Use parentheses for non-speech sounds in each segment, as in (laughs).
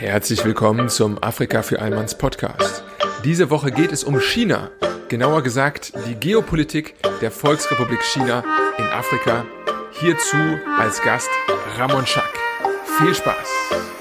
Herzlich willkommen zum Afrika für Allmanns Podcast. Diese Woche geht es um China, genauer gesagt die Geopolitik der Volksrepublik China in Afrika. Hierzu als Gast Ramon Schack. Viel Spaß!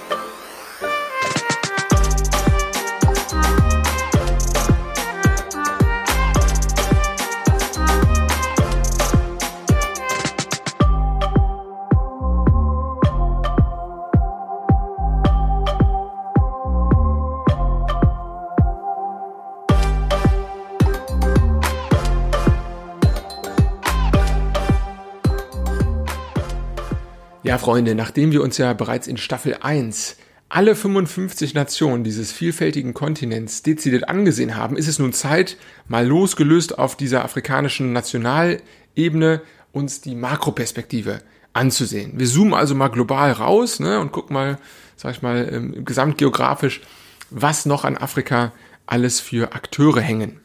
Freunde, nachdem wir uns ja bereits in Staffel 1 alle 55 Nationen dieses vielfältigen Kontinents dezidiert angesehen haben, ist es nun Zeit, mal losgelöst auf dieser afrikanischen Nationalebene uns die Makroperspektive anzusehen. Wir zoomen also mal global raus ne, und gucken mal, sag ich mal, ähm, gesamtgeografisch, was noch an Afrika alles für Akteure hängen.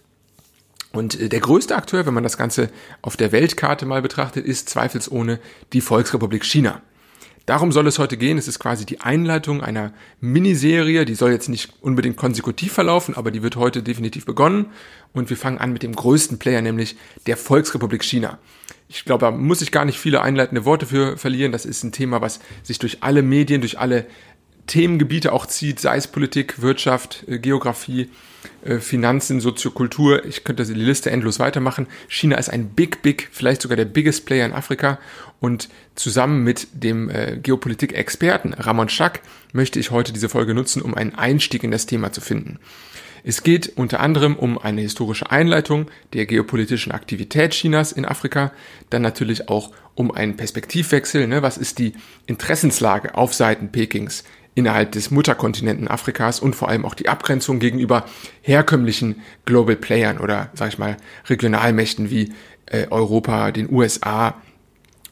Und äh, der größte Akteur, wenn man das Ganze auf der Weltkarte mal betrachtet, ist zweifelsohne die Volksrepublik China. Darum soll es heute gehen. Es ist quasi die Einleitung einer Miniserie. Die soll jetzt nicht unbedingt konsekutiv verlaufen, aber die wird heute definitiv begonnen. Und wir fangen an mit dem größten Player, nämlich der Volksrepublik China. Ich glaube, da muss ich gar nicht viele einleitende Worte für verlieren. Das ist ein Thema, was sich durch alle Medien, durch alle Themengebiete auch zieht, sei es Politik, Wirtschaft, äh, Geografie, Finanzen, Soziokultur. Ich könnte die Liste endlos weitermachen. China ist ein big, big, vielleicht sogar der biggest Player in Afrika. Und zusammen mit dem äh, Geopolitik-Experten Ramon Schack möchte ich heute diese Folge nutzen, um einen Einstieg in das Thema zu finden. Es geht unter anderem um eine historische Einleitung der geopolitischen Aktivität Chinas in Afrika, dann natürlich auch um einen Perspektivwechsel. Ne? Was ist die Interessenslage auf Seiten Pekings innerhalb des Mutterkontinenten Afrikas und vor allem auch die Abgrenzung gegenüber herkömmlichen Global Playern oder, sag ich mal, Regionalmächten wie äh, Europa, den USA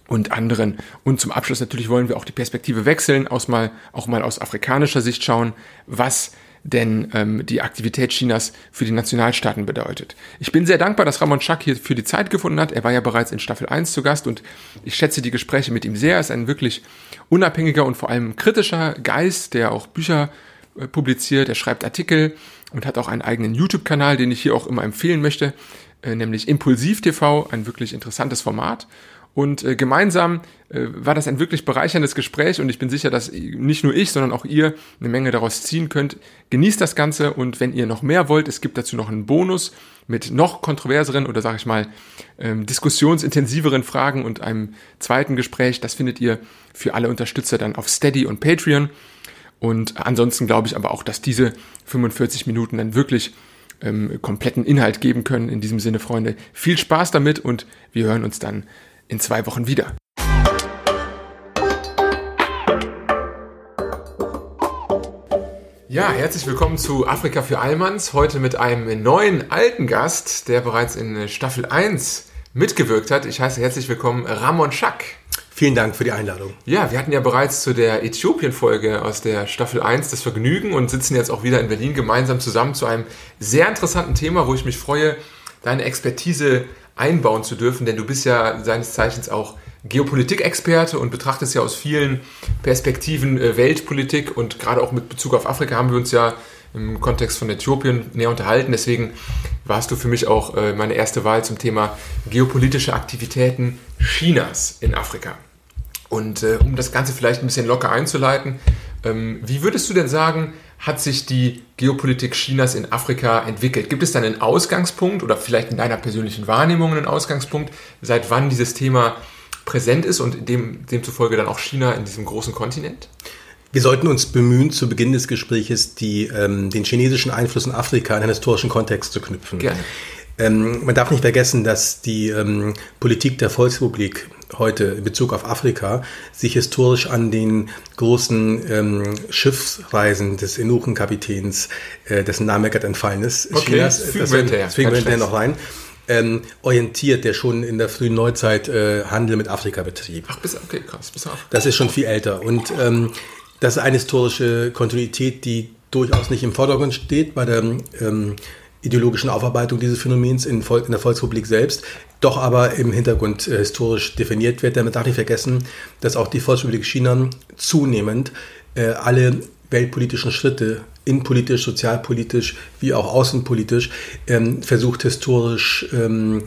und anderen. Und zum Abschluss natürlich wollen wir auch die Perspektive wechseln, aus mal, auch mal aus afrikanischer Sicht schauen, was denn ähm, die Aktivität Chinas für die Nationalstaaten bedeutet. Ich bin sehr dankbar, dass Ramon Schack hier für die Zeit gefunden hat. Er war ja bereits in Staffel 1 zu Gast und ich schätze die Gespräche mit ihm sehr. Er ist ein wirklich unabhängiger und vor allem kritischer Geist, der auch Bücher äh, publiziert. Er schreibt Artikel und hat auch einen eigenen YouTube-Kanal, den ich hier auch immer empfehlen möchte, äh, nämlich Impulsiv TV, ein wirklich interessantes Format. Und äh, gemeinsam äh, war das ein wirklich bereicherndes Gespräch und ich bin sicher, dass nicht nur ich, sondern auch ihr eine Menge daraus ziehen könnt. Genießt das Ganze und wenn ihr noch mehr wollt, es gibt dazu noch einen Bonus mit noch kontroverseren oder sage ich mal ähm, diskussionsintensiveren Fragen und einem zweiten Gespräch. Das findet ihr für alle Unterstützer dann auf Steady und Patreon. Und ansonsten glaube ich aber auch, dass diese 45 Minuten dann wirklich ähm, kompletten Inhalt geben können. In diesem Sinne, Freunde, viel Spaß damit und wir hören uns dann in zwei Wochen wieder. Ja, herzlich willkommen zu Afrika für Allmanns. Heute mit einem neuen alten Gast, der bereits in Staffel 1 mitgewirkt hat. Ich heiße herzlich willkommen Ramon Schack. Vielen Dank für die Einladung. Ja, wir hatten ja bereits zu der Äthiopien-Folge aus der Staffel 1 das Vergnügen und sitzen jetzt auch wieder in Berlin gemeinsam zusammen zu einem sehr interessanten Thema, wo ich mich freue, deine Expertise einbauen zu dürfen, denn du bist ja seines Zeichens auch Geopolitik-Experte und betrachtest ja aus vielen Perspektiven äh, Weltpolitik und gerade auch mit Bezug auf Afrika haben wir uns ja im Kontext von Äthiopien näher unterhalten. Deswegen warst du für mich auch äh, meine erste Wahl zum Thema geopolitische Aktivitäten Chinas in Afrika. Und äh, um das Ganze vielleicht ein bisschen locker einzuleiten, ähm, wie würdest du denn sagen, hat sich die Geopolitik Chinas in Afrika entwickelt? Gibt es dann einen Ausgangspunkt oder vielleicht in deiner persönlichen Wahrnehmung einen Ausgangspunkt, seit wann dieses Thema präsent ist und dem, demzufolge dann auch China in diesem großen Kontinent? Wir sollten uns bemühen, zu Beginn des Gesprächs die, ähm, den chinesischen Einfluss in Afrika in einen historischen Kontext zu knüpfen. Gerne. Ähm, man darf nicht vergessen, dass die ähm, Politik der Volksrepublik heute in Bezug auf Afrika sich historisch an den großen ähm, Schiffsreisen des Enuchen-Kapitäns, äh, dessen Name gerade entfallen ist, okay, Chinas, das, das, das fügen wir hinterher noch rein, ähm, orientiert, der schon in der frühen Neuzeit äh, Handel mit Afrika betrieb. Ach, bis, okay, krass, bis auf. Das ist schon viel älter und ähm, das ist eine historische Kontinuität, die durchaus nicht im Vordergrund steht bei der ähm, ideologischen Aufarbeitung dieses Phänomens in, in, der Volksrepublik selbst, doch aber im Hintergrund äh, historisch definiert wird. Damit darf nicht vergessen, dass auch die Volksrepublik China zunehmend äh, alle weltpolitischen Schritte, innenpolitisch, sozialpolitisch, wie auch außenpolitisch, ähm, versucht historisch ähm,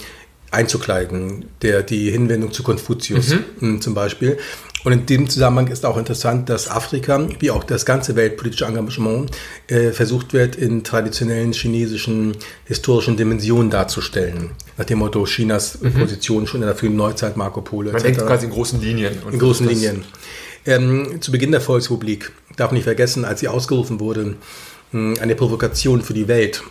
einzukleiden. Der, die Hinwendung zu Konfuzius mhm. Hm, zum Beispiel. Und in dem Zusammenhang ist auch interessant, dass Afrika, wie auch das ganze weltpolitische Engagement, äh, versucht wird, in traditionellen chinesischen historischen Dimensionen darzustellen. Nach dem Motto Chinas mhm. Position schon in der frühen Neuzeit, Marco Polo. Man denkt quasi in großen Linien. in großen Linien. Ähm, zu Beginn der Volksrepublik, darf nicht vergessen, als sie ausgerufen wurde, hm, eine Provokation für die Welt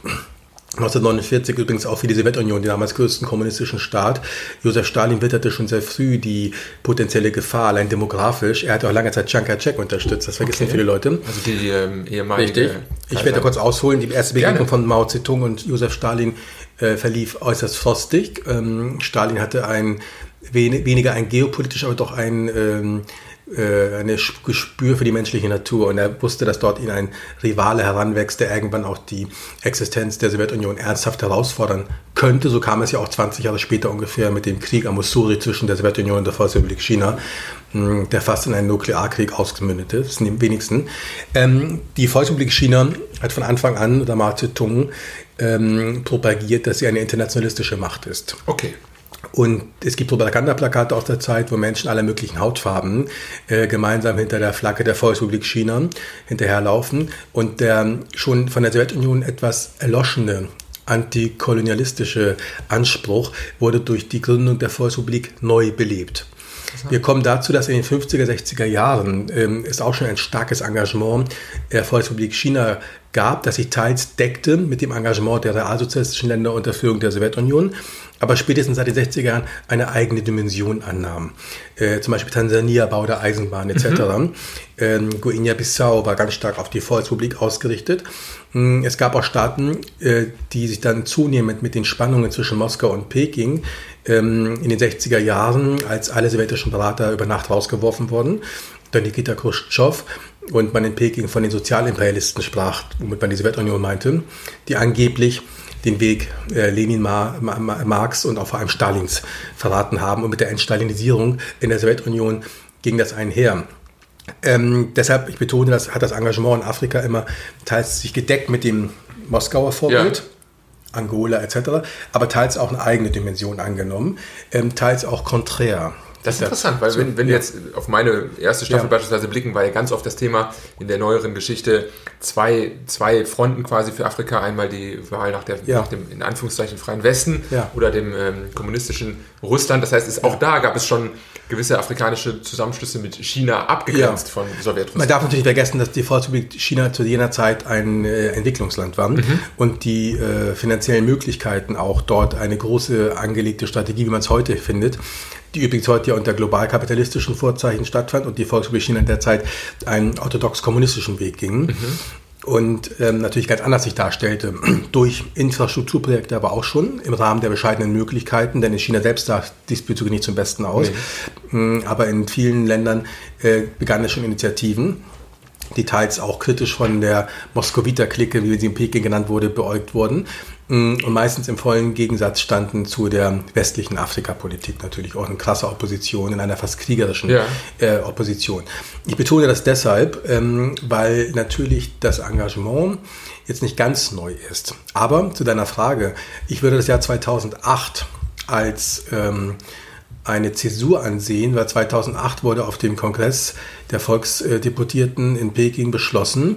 1949 übrigens auch für die Sowjetunion, den damals größten kommunistischen Staat. Josef Stalin witterte schon sehr früh die potenzielle Gefahr, allein demografisch. Er hat auch lange Zeit Chiang Kai-shek unterstützt, das vergessen okay. viele Leute. Also die, die ähm, ehemalige... Richtig. Ich werde kurz ausholen. Die erste Begegnung Gerne. von Mao Zedong und Josef Stalin äh, verlief äußerst frostig. Ähm, Stalin hatte ein wen, weniger ein geopolitisch, aber doch ein... Ähm, äh, ein Gespür für die menschliche Natur und er wusste, dass dort ihn ein Rivale heranwächst, der irgendwann auch die Existenz der Sowjetunion ernsthaft herausfordern könnte. So kam es ja auch 20 Jahre später ungefähr mit dem Krieg am Mussuri zwischen der Sowjetunion und der Volksrepublik China, hm, der fast in einen Nuklearkrieg ausgemündete. Das sind die wenigsten. Ähm, die Volksrepublik China hat von Anfang an unter Mao Zedong ähm, propagiert, dass sie eine internationalistische Macht ist. Okay. Und es gibt Propagandaplakate aus der Zeit, wo Menschen aller möglichen Hautfarben äh, gemeinsam hinter der Flagge der Volksrepublik China hinterherlaufen. Und der schon von der Sowjetunion etwas erloschene antikolonialistische Anspruch wurde durch die Gründung der Volksrepublik neu belebt. Wir kommen dazu, dass in den 50er, 60er Jahren ähm, es auch schon ein starkes Engagement der Volksrepublik China gab, das sich teils deckte mit dem Engagement der realsozialistischen Länder unter Führung der Sowjetunion aber spätestens seit den 60er Jahren eine eigene Dimension annahm. Äh, zum Beispiel Tansania, Bau der Eisenbahn etc. Mhm. Ähm, Guinea-Bissau war ganz stark auf die Volksrepublik ausgerichtet. Mm, es gab auch Staaten, äh, die sich dann zunehmend mit den Spannungen zwischen Moskau und Peking ähm, in den 60er Jahren, als alle sowjetischen Berater über Nacht rausgeworfen wurden, dann Nikita Khrushchev und man in Peking von den Sozialimperialisten sprach, womit man die Sowjetunion meinte, die angeblich den Weg äh, Lenin, Ma, Ma, Marx und auch vor allem Stalins verraten haben. Und mit der Entstalinisierung in der Sowjetunion ging das einher. Ähm, deshalb, ich betone, das hat das Engagement in Afrika immer teils sich gedeckt mit dem Moskauer Vorbild. Ja. Angola etc., aber teils auch eine eigene Dimension angenommen, ähm, teils auch konträr. Das ist interessant, weil wenn, wenn wir jetzt auf meine erste Staffel ja. beispielsweise blicken, war ja ganz oft das Thema in der neueren Geschichte zwei, zwei Fronten quasi für Afrika. Einmal die Wahl nach, der, ja. nach dem in Anführungszeichen freien Westen ja. oder dem ähm, kommunistischen Russland. Das heißt, es, auch da gab es schon gewisse afrikanische Zusammenschlüsse mit China abgegrenzt von Sowjetrussland. Man darf natürlich vergessen, dass die Volksrepublik China zu jener Zeit ein äh, Entwicklungsland war mhm. und die äh, finanziellen Möglichkeiten auch dort eine große angelegte Strategie, wie man es heute findet, die übrigens heute ja unter global-kapitalistischen Vorzeichen stattfand und die Volksrepublik China in der Zeit einen orthodox-kommunistischen Weg ging. Mhm. Und ähm, natürlich ganz anders sich darstellte, (clears throat) durch Infrastrukturprojekte aber auch schon im Rahmen der bescheidenen Möglichkeiten, denn in China selbst sah diesbezüglich nicht zum Besten aus. Nee. Mm, aber in vielen Ländern äh, begannen schon Initiativen die teils auch kritisch von der Moskowiter-Clique, wie sie in Peking genannt wurde, beäugt wurden. Mm, und meistens im vollen Gegensatz standen zu der westlichen Afrikapolitik natürlich auch eine krasse Opposition, in einer fast kriegerischen ja. äh, Opposition. Ich betone das deshalb, ähm, weil natürlich das Engagement jetzt nicht ganz neu ist. Aber zu deiner Frage, ich würde das Jahr 2008 als ähm, eine Zäsur ansehen, weil 2008 wurde auf dem Kongress der Volksdeputierten in Peking beschlossen,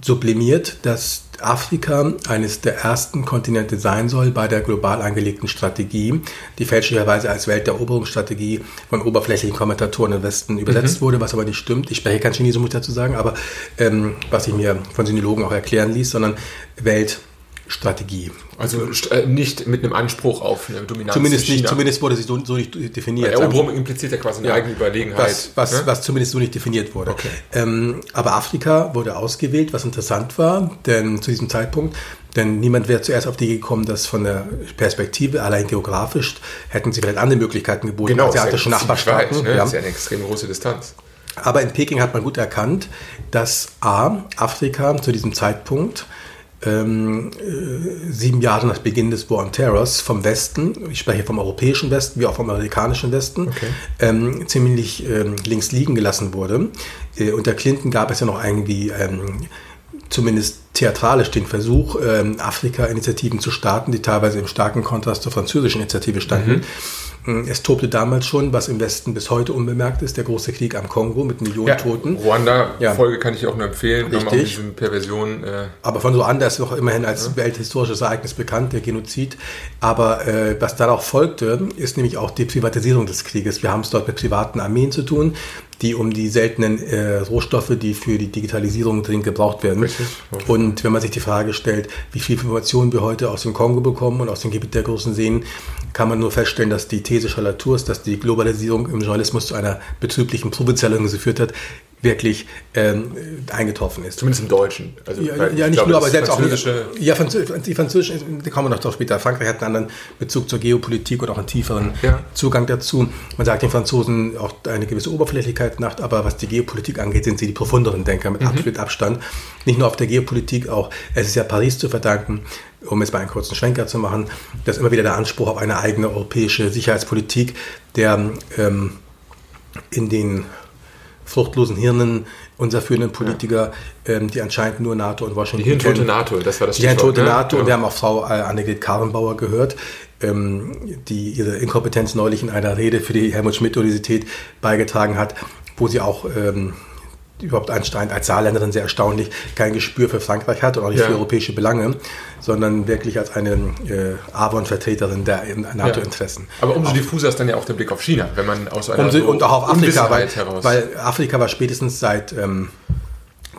sublimiert, dass Afrika eines der ersten Kontinente sein soll bei der global angelegten Strategie, die fälschlicherweise als Welteroberungsstrategie von oberflächlichen Kommentatoren im Westen übersetzt mhm. wurde, was aber nicht stimmt. Ich spreche kein Chinesisch, muss ich dazu sagen, aber ähm, was ich mir von Sinologen auch erklären ließ, sondern Welt Strategie. Also äh, nicht mit einem Anspruch auf eine Dominanz. Zumindest nicht, zumindest wurde sie so, so nicht definiert. Eroberung impliziert ja quasi eine ja, eigene Überlegenheit. Was, was, ne? was, zumindest so nicht definiert wurde. Okay. Ähm, aber Afrika wurde ausgewählt, was interessant war, denn zu diesem Zeitpunkt, denn niemand wäre zuerst auf die gekommen, dass von der Perspektive, allein geografisch, hätten sie vielleicht andere Möglichkeiten geboten, genau, asiatische Nachbarstaaten. Weit, ne? ja. Das ist ja eine extrem große Distanz. Aber in Peking hat man gut erkannt, dass A, Afrika zu diesem Zeitpunkt ähm, äh, sieben Jahre nach Beginn des War on Terrors vom Westen, ich spreche vom europäischen Westen wie auch vom amerikanischen Westen, okay. ähm, ziemlich ähm, links liegen gelassen wurde. Äh, unter Clinton gab es ja noch irgendwie ähm, zumindest theatralisch den Versuch, ähm, Afrika-Initiativen zu starten, die teilweise im starken Kontrast zur französischen Initiative standen. Mhm. Mm, es tobte damals schon, was im Westen bis heute unbemerkt ist, der große Krieg am Kongo mit Millionen ja, Toten. Ruanda-Folge ja. kann ich auch nur empfehlen. Richtig. Perversion, äh Aber von Ruanda ist noch immerhin als ja. welthistorisches Ereignis bekannt, der Genozid. Aber äh, was darauf folgte, ist nämlich auch die Privatisierung des Krieges. Wir haben es dort mit privaten Armeen zu tun die um die seltenen äh, Rohstoffe, die für die Digitalisierung dringend gebraucht werden. Richtig. Und wenn man sich die Frage stellt, wie viel Informationen wir heute aus dem Kongo bekommen und aus dem Gebiet der großen Seen, kann man nur feststellen, dass die These Charlatours, dass die Globalisierung im Journalismus zu einer betrieblichen Provinzialisierung geführt hat, wirklich ähm, eingetroffen ist. Zumindest im Deutschen. Also, ja, ja, nicht glaube, nur, aber selbst auch ja, die französischen, die kommen wir noch drauf später. Frankreich hat einen anderen Bezug zur Geopolitik und auch einen tieferen ja. Zugang dazu. Man sagt den Franzosen auch eine gewisse Oberflächlichkeit nach, aber was die Geopolitik angeht, sind sie die profunderen Denker mit mhm. absolut Abstand. Nicht nur auf der Geopolitik, auch es ist ja Paris zu verdanken, um jetzt mal einen kurzen Schwenker zu machen, dass immer wieder der Anspruch auf eine eigene europäische Sicherheitspolitik, der ähm, in den fruchtlosen Hirnen unserer führenden Politiker, ja. ähm, die anscheinend nur NATO und Washington Die Hirntote kennen. NATO, das war das Die Hirntote ne? NATO. Ja. Und wir haben auch Frau äh, Annegret Karrenbauer gehört, ähm, die ihre Inkompetenz neulich in einer Rede für die Helmut-Schmidt-Universität beigetragen hat, wo sie auch ähm, überhaupt anscheinend als Saarländerin sehr erstaunlich kein Gespür für Frankreich hat und auch nicht ja. für europäische Belange, sondern wirklich als eine äh, Avon-Vertreterin der NATO-Interessen. Ja. Aber umso diffuser ist dann ja auch der Blick auf China, wenn man aus einer umso, so Und auch auf Afrika, weil, heraus. weil Afrika war spätestens seit ähm,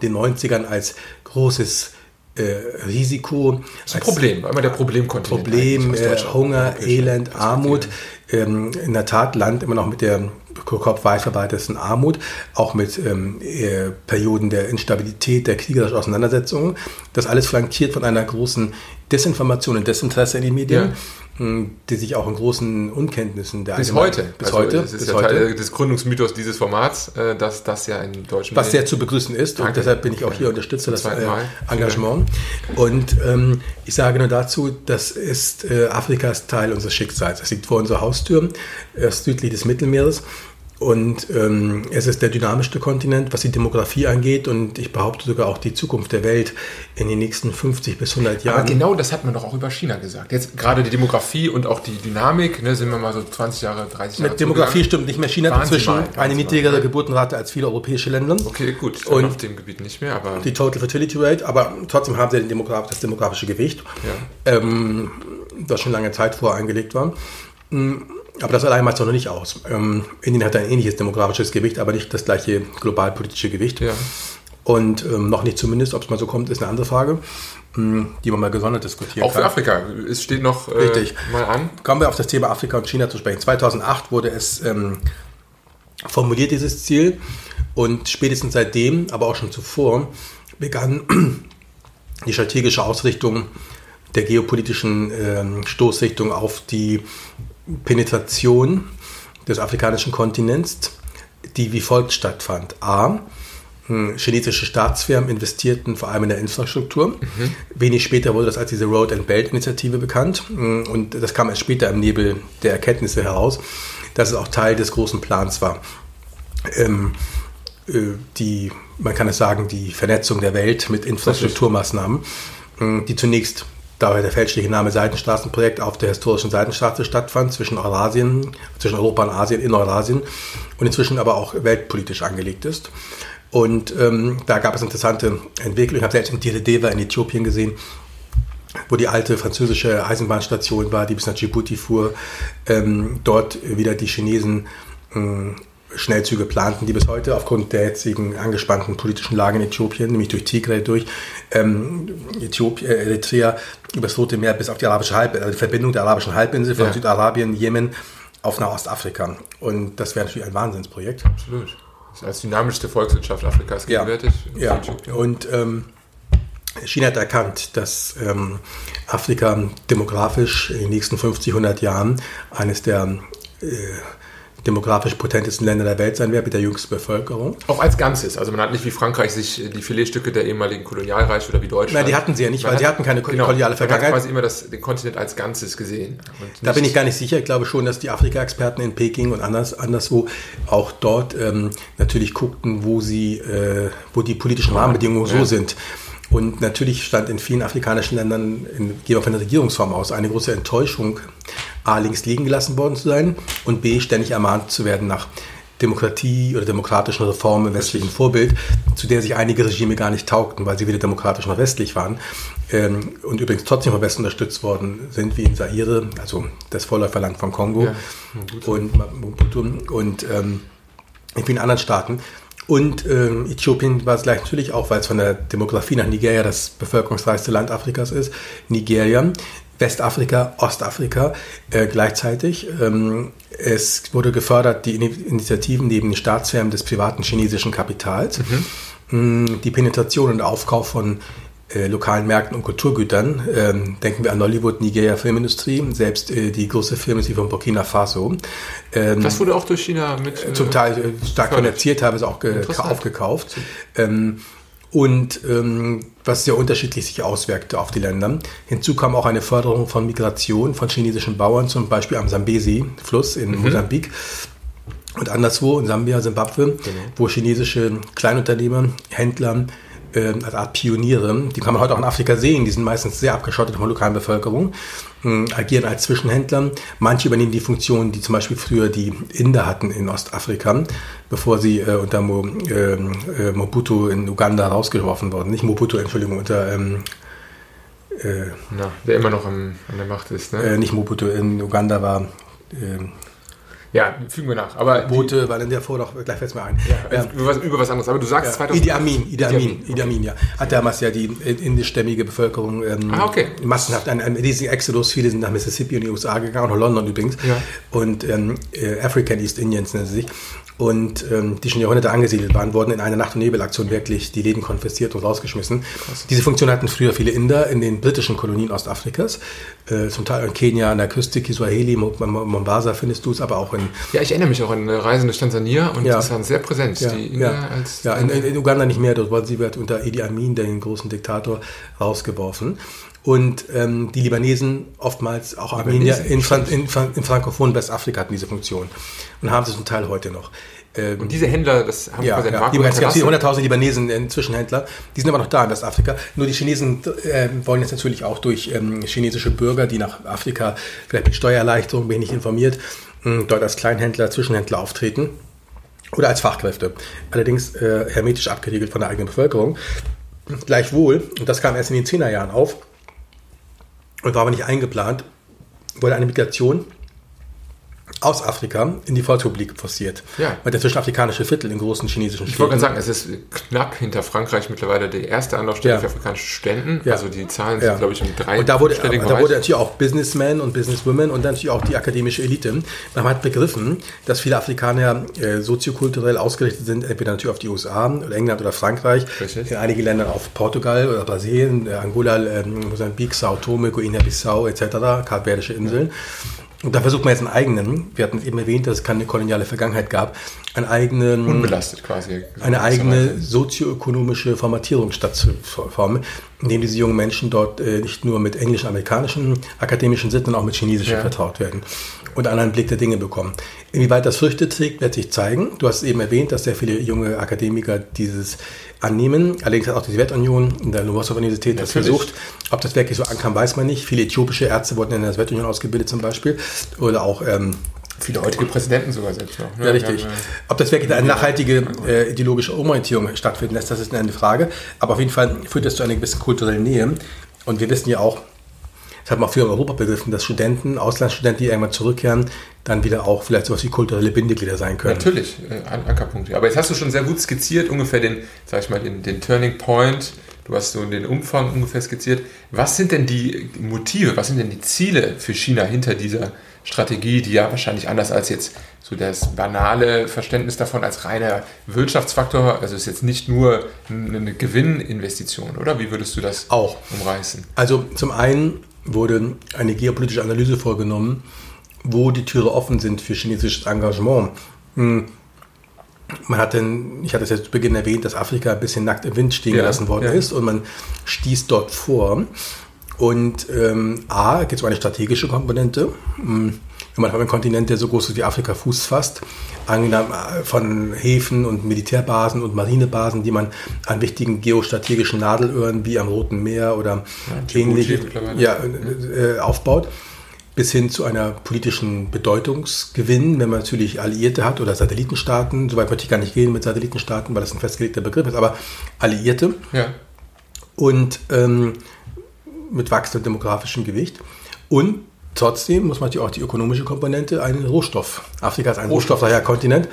den 90ern als großes äh, Risiko. Das ist ein Problem, immer der Problemkontinent. Problem, äh, Hunger, Elend, Armut. Ähm, in der Tat Land immer noch mit der Kopf weit verbreitesten Armut, auch mit ähm, äh, Perioden der Instabilität, der kriegerischen Auseinandersetzungen. Das alles flankiert von einer großen Desinformation und Desinteresse in den Medien. Ja hm, die sich auch in großen Unkenntnissen der Bis heute. Bis also heute. Das ist bis ja heute. Teil des Gründungsmythos dieses Formats, äh, dass das ja in deutschen Was sehr zu begrüßen ist Danke. und deshalb bin ich auch hier unterstütze das äh, Engagement. Und ähm, ich sage nur dazu, das ist äh, Afrikas Teil unseres Schicksals. Es liegt vor unserer Haustür, südlich des Mittelmeeres. Und ähm, es ist der dynamischste Kontinent, was die Demografie angeht und ich behaupte sogar auch die Zukunft der Welt in den nächsten 50 bis 100 Jahren. Aber genau das hat man doch auch über China gesagt. Jetzt gerade die Demografie und auch die Dynamik, ne, sind wir mal so 20 Jahre, 30 Jahre. Mit Demografie stimmt nicht mehr. China hat inzwischen eine niedrigere ja. Geburtenrate als viele europäische Länder. Okay, gut. Und auf dem Gebiet nicht mehr, aber. Die Total Fertility Rate, aber trotzdem haben sie Demograf das demografische Gewicht, ja. ähm, das schon lange Zeit vorher eingelegt war. Mm, aber das allein macht es noch nicht aus. Ähm, Indien hat ein ähnliches demografisches Gewicht, aber nicht das gleiche globalpolitische Gewicht. Ja. Und ähm, noch nicht zumindest, ob es mal so kommt, ist eine andere Frage, mh, hm, die man mal gesondert diskutieren Auch kann. Auch für Afrika. Es steht noch äh, Richtig. mal an. Kommen wir auf das Thema Afrika und China zu sprechen. 2008 wurde es ähm, formuliert, dieses Ziel. Und spätestens seitdem, aber auch schon zuvor, begann (clears throat) die strategische Ausrichtung der geopolitischen ähm, Stoßrichtung auf die Penetration des afrikanischen Kontinents, die wie folgt stattfand. A. Hm, chinesische Staatsfirmen investierten vor allem in der Infrastruktur. Mhm. Wenig später wurde das als diese Road and Belt Initiative bekannt. Hm, und das kam erst später im Nebel der Erkenntnisse heraus, dass es auch Teil des großen Plans war. Ähm, äh, die, man kann es sagen, die Vernetzung der Welt mit Infrastrukturmaßnahmen, hm, die zunächst Dabei der fälschliche Name Seitenstraßenprojekt auf der historischen Seitenstraße stattfand zwischen Eurasien, zwischen Europa und Asien in Eurasien und inzwischen aber auch weltpolitisch angelegt ist. Und ähm, da gab es interessante Entwicklungen. Ich habe selbst in Diredeva in Äthiopien gesehen, wo die alte französische Eisenbahnstation war, die bis nach Djibouti fuhr. Ähm, dort wieder die Chinesen ähm, Schnellzüge planten, die bis heute aufgrund der jetzigen angespannten politischen Lage in Äthiopien, nämlich durch Tigray durch, ähm, Äthiopien, äh, Eritrea über das Rote Meer bis auf die arabische Halbinsel, also die Verbindung der arabischen Halbinsel von ja. Südarabien, Jemen auf Nordostafrika. Und das wäre natürlich ein Wahnsinnsprojekt. Absolut. Das ist als dynamischste Volkswirtschaft Afrikas gegenwärtig. Ja, ja. und ähm, China hat erkannt, dass ähm, Afrika demografisch in den nächsten 50, 100 Jahren eines der äh, demografisch potentesten Länder der Welt sein wird mit der jüngsten Bevölkerung. Auch als Ganzes. Also man hat nicht wie Frankreich sich die Filetstücke der ehemaligen Kolonialreiche oder wie Deutschland. Nein, die hatten sie ja nicht, man weil hat, sie hatten keine genau, koloniale Vergangenheit. Man hat quasi immer das, den Kontinent als Ganzes gesehen. da bin ich gar nicht sicher. Ich glaube schon, dass die Afrika-Experten in Peking und anders, anderswo auch dort ähm, natürlich guckten, wo sie, äh, wo die politischen Rahmenbedingungen ja. so sind. Und natürlich stand in vielen afrikanischen Ländern, in, gehen wir von der Regierungsform aus, eine große Enttäuschung, A, links liegen gelassen worden zu sein und B, ständig ermahnt zu werden nach Demokratie oder demokratischen Reformen im westlichen Vorbild, zu der sich einige Regime gar nicht taugten, weil sie weder demokratisch noch westlich waren ähm, und übrigens trotzdem vom Westen unterstützt worden sind, wie in Zaire, also das Vorläuferland von Kongo ja, und Mobutu und ähm, in vielen anderen Staaten. Und ähm, Äthiopien war es gleich natürlich auch, weil es von der Demografie nach Nigeria das bevölkerungsreichste Land Afrikas ist. Nigeria, Westafrika, Ostafrika äh, gleichzeitig. Ähm, es wurde gefördert, die Initiativen neben den Staatsfirmen des privaten chinesischen Kapitals. Mhm. Mm, die Penetration und Aufkauf von äh, lokalen Märkten und Kulturgütern. Ähm, denken wir an Nollywood, Nigeria Filmindustrie, selbst äh, die große Filmindustrie von Burkina Faso. Ähm, das wurde auch durch China mit. Äh, zum Teil äh, stark finanziert, teilweise auch aufgekauft. Ähm, und ähm, was sehr unterschiedlich sich auswirkte auf die Länder. Hinzu kam auch eine Förderung von Migration von chinesischen Bauern, zum Beispiel am Sambesi-Fluss in mhm. Mosambik und anderswo in Sambia, Simbabwe, genau. wo chinesische Kleinunternehmer, Händler äh, als Art Pioniere, die kann man heute auch in Afrika sehen, die sind meistens sehr abgeschottet von der lokalen Bevölkerung, äh, agieren als Zwischenhändler. Manche übernehmen die Funktion, die zum Beispiel früher die Inder hatten in Ostafrika, bevor sie äh, unter Mo, ähm, äh, Mobutu in Uganda rausgeworfen wurden. Nicht Mobutu, Entschuldigung, unter... Ähm, äh, Na, der immer noch am, an der Macht ist, ne? Äh, nicht Mobutu, in Uganda war... Ähm, ja, fügen wir nach. Aber Boote, weil in der vor doch gleich fällt mir ein. Ja, ja. Über, was, über, was, anderes. Aber du sagst ja. 2000. Idi Amin, Idi Amin, Idi Amin, ja. Hat damals ja die indischstämmige Bevölkerung ähm, ah, okay. massenhaft einen, einen riesigen Exodus. Viele sind nach Mississippi und die USA gegangen, auch nach London übrigens. Ja. Und ähm, äh, African East Indians nennen sie sich und ähm, die schon Jahrhunderte angesiedelt waren, wurden in einer Nacht- und Nebelaktion wirklich die Läden konfisziert und rausgeschmissen. Krass. Diese Funktion hatten früher viele Inder in den britischen Kolonien Ostafrikas, äh, zum Teil in Kenia an der Küste, Kiswahili, Mombasa findest du es, aber auch in... Ja, ich erinnere mich auch an Reisen durch Tansania und ja. das waren sehr präsent, ja, die Inder ja. als... Ja, in, in, Uganda nicht mehr, dort wurden sie wird unter Idi Amin, den großen Diktator, rausgeworfen und ähm, die Libanesen oftmals auch Armenier in, Fran in, Fran in Frankophonen Westafrika hatten diese Funktion und haben sie zum Teil heute noch. Ähm, und diese Händler, das haben ja, ja. Die, es gab 100.000 Libanesen, äh, Zwischenhändler, die sind aber noch da in Westafrika. Nur die Chinesen äh, wollen jetzt natürlich auch durch ähm, chinesische Bürger, die nach Afrika vielleicht mit Steuererleichterung, bin ich informiert, äh, dort als Kleinhändler, Zwischenhändler auftreten oder als Fachkräfte. Allerdings äh, hermetisch abgeriegelt von der eigenen Bevölkerung. Gleichwohl, und das kam erst in den 10er Jahren auf, und war aber nicht eingeplant, wurde eine Migration aus Afrika in die Volksrepublik forciert. Ja. Weil der zwischenafrikanische Viertel in großen chinesischen Städten. Ich wollte gerade sagen, es ist knapp hinter Frankreich mittlerweile die erste Anlaufstelle ja. für afrikanische Studenten. Ja. Also die Zahlen sind, ja. glaube ich, um drei. Und da wurde, da wurde natürlich auch Businessmen und Businesswomen und dann natürlich auch die akademische Elite. Man hat begriffen, dass viele Afrikaner äh, soziokulturell ausgerichtet sind, entweder natürlich auf die USA oder England oder Frankreich, Richtig. in einigen Ländern auf Portugal oder Brasilien, äh, Angola, äh, Mosambik, Sao Tome, Guinea-Bissau etc., Kapverdische Inseln. Und da versucht man jetzt einen eigenen, wir hatten eben erwähnt, dass es keine koloniale Vergangenheit gab, einen eigenen, unbelastet quasi, eine eigene sozioökonomische Formatierung stattzuformen, indem diese jungen Menschen dort äh, nicht nur mit englischen, amerikanischen akademischen Sitten, sondern auch mit chinesischen ja. vertraut werden und einen anderen Blick der Dinge bekommen. Inwieweit das Früchte trägt, wird sich zeigen. Du hast eben erwähnt, dass sehr viele junge Akademiker dieses annehmen. Allerdings hat auch die Sowjetunion in der Lomonossow-Universität das versucht. Ob das wirklich so ankam, weiß man nicht. Viele äthiopische Ärzte wurden in der Sowjetunion ausgebildet zum Beispiel. Oder auch... Ähm, Viele heutige Präsidenten sogar selbst noch. Ne? Ja, richtig. Ob das wirklich eine nachhaltige äh, ideologische Umorientierung stattfinden lässt, das ist eine Frage. Aber auf jeden Fall führt das zu einer gewissen kulturellen Nähe. Und wir wissen ja auch, das hat man früher in Europa begriffen, dass Studenten, Auslandsstudenten, die irgendwann zurückkehren, dann wieder auch vielleicht sowas wie kulturelle Bindeglieder sein können. Natürlich, äh, Ankerpunkte. Aber jetzt hast du schon sehr gut skizziert, ungefähr den, sag ich mal, den, den Turning Point. Du hast so den Umfang ungefähr skizziert. Was sind denn die Motive, was sind denn die Ziele für China hinter dieser Strategie, die ja wahrscheinlich anders als jetzt so das banale Verständnis davon als reiner Wirtschaftsfaktor, also ist jetzt nicht nur eine Gewinninvestition, oder? Wie würdest du das auch umreißen? Also zum einen wurde eine geopolitische Analyse vorgenommen wo die Türe offen sind für chinesisches Engagement. Hm. Man hat denn, ich hatte es jetzt zu Beginn erwähnt, dass Afrika ein bisschen nackt im Wind stehen ja, gelassen worden ja. ist und man stieß dort vor. Und ähm, A, gibt es eine strategische Komponente. Hm wenn man auf einem Kontinent, der so groß ist wie Afrika, Fuß fasst, angenommen äh, von Häfen und Militärbasen und Marinebasen, die man an wichtigen geostrategischen Nadelöhren wie am Roten Meer oder ja, ähnliche ja, äh, aufbaut, bis hin zu einer politischen Bedeutungsgewinn, wenn man natürlich Alliierte hat oder Satellitenstaaten, soweit möchte ich gar nicht gehen mit Satellitenstaaten, weil das ein festgelegter Begriff ist, aber Alliierte. Ja. und ähm, mit wachsendem demografischem Gewicht. Und Trotzdem muss man natürlich auch die ökonomische Komponente, einen Rohstoff. Afrika ist ein rohstoffreicher Kontinent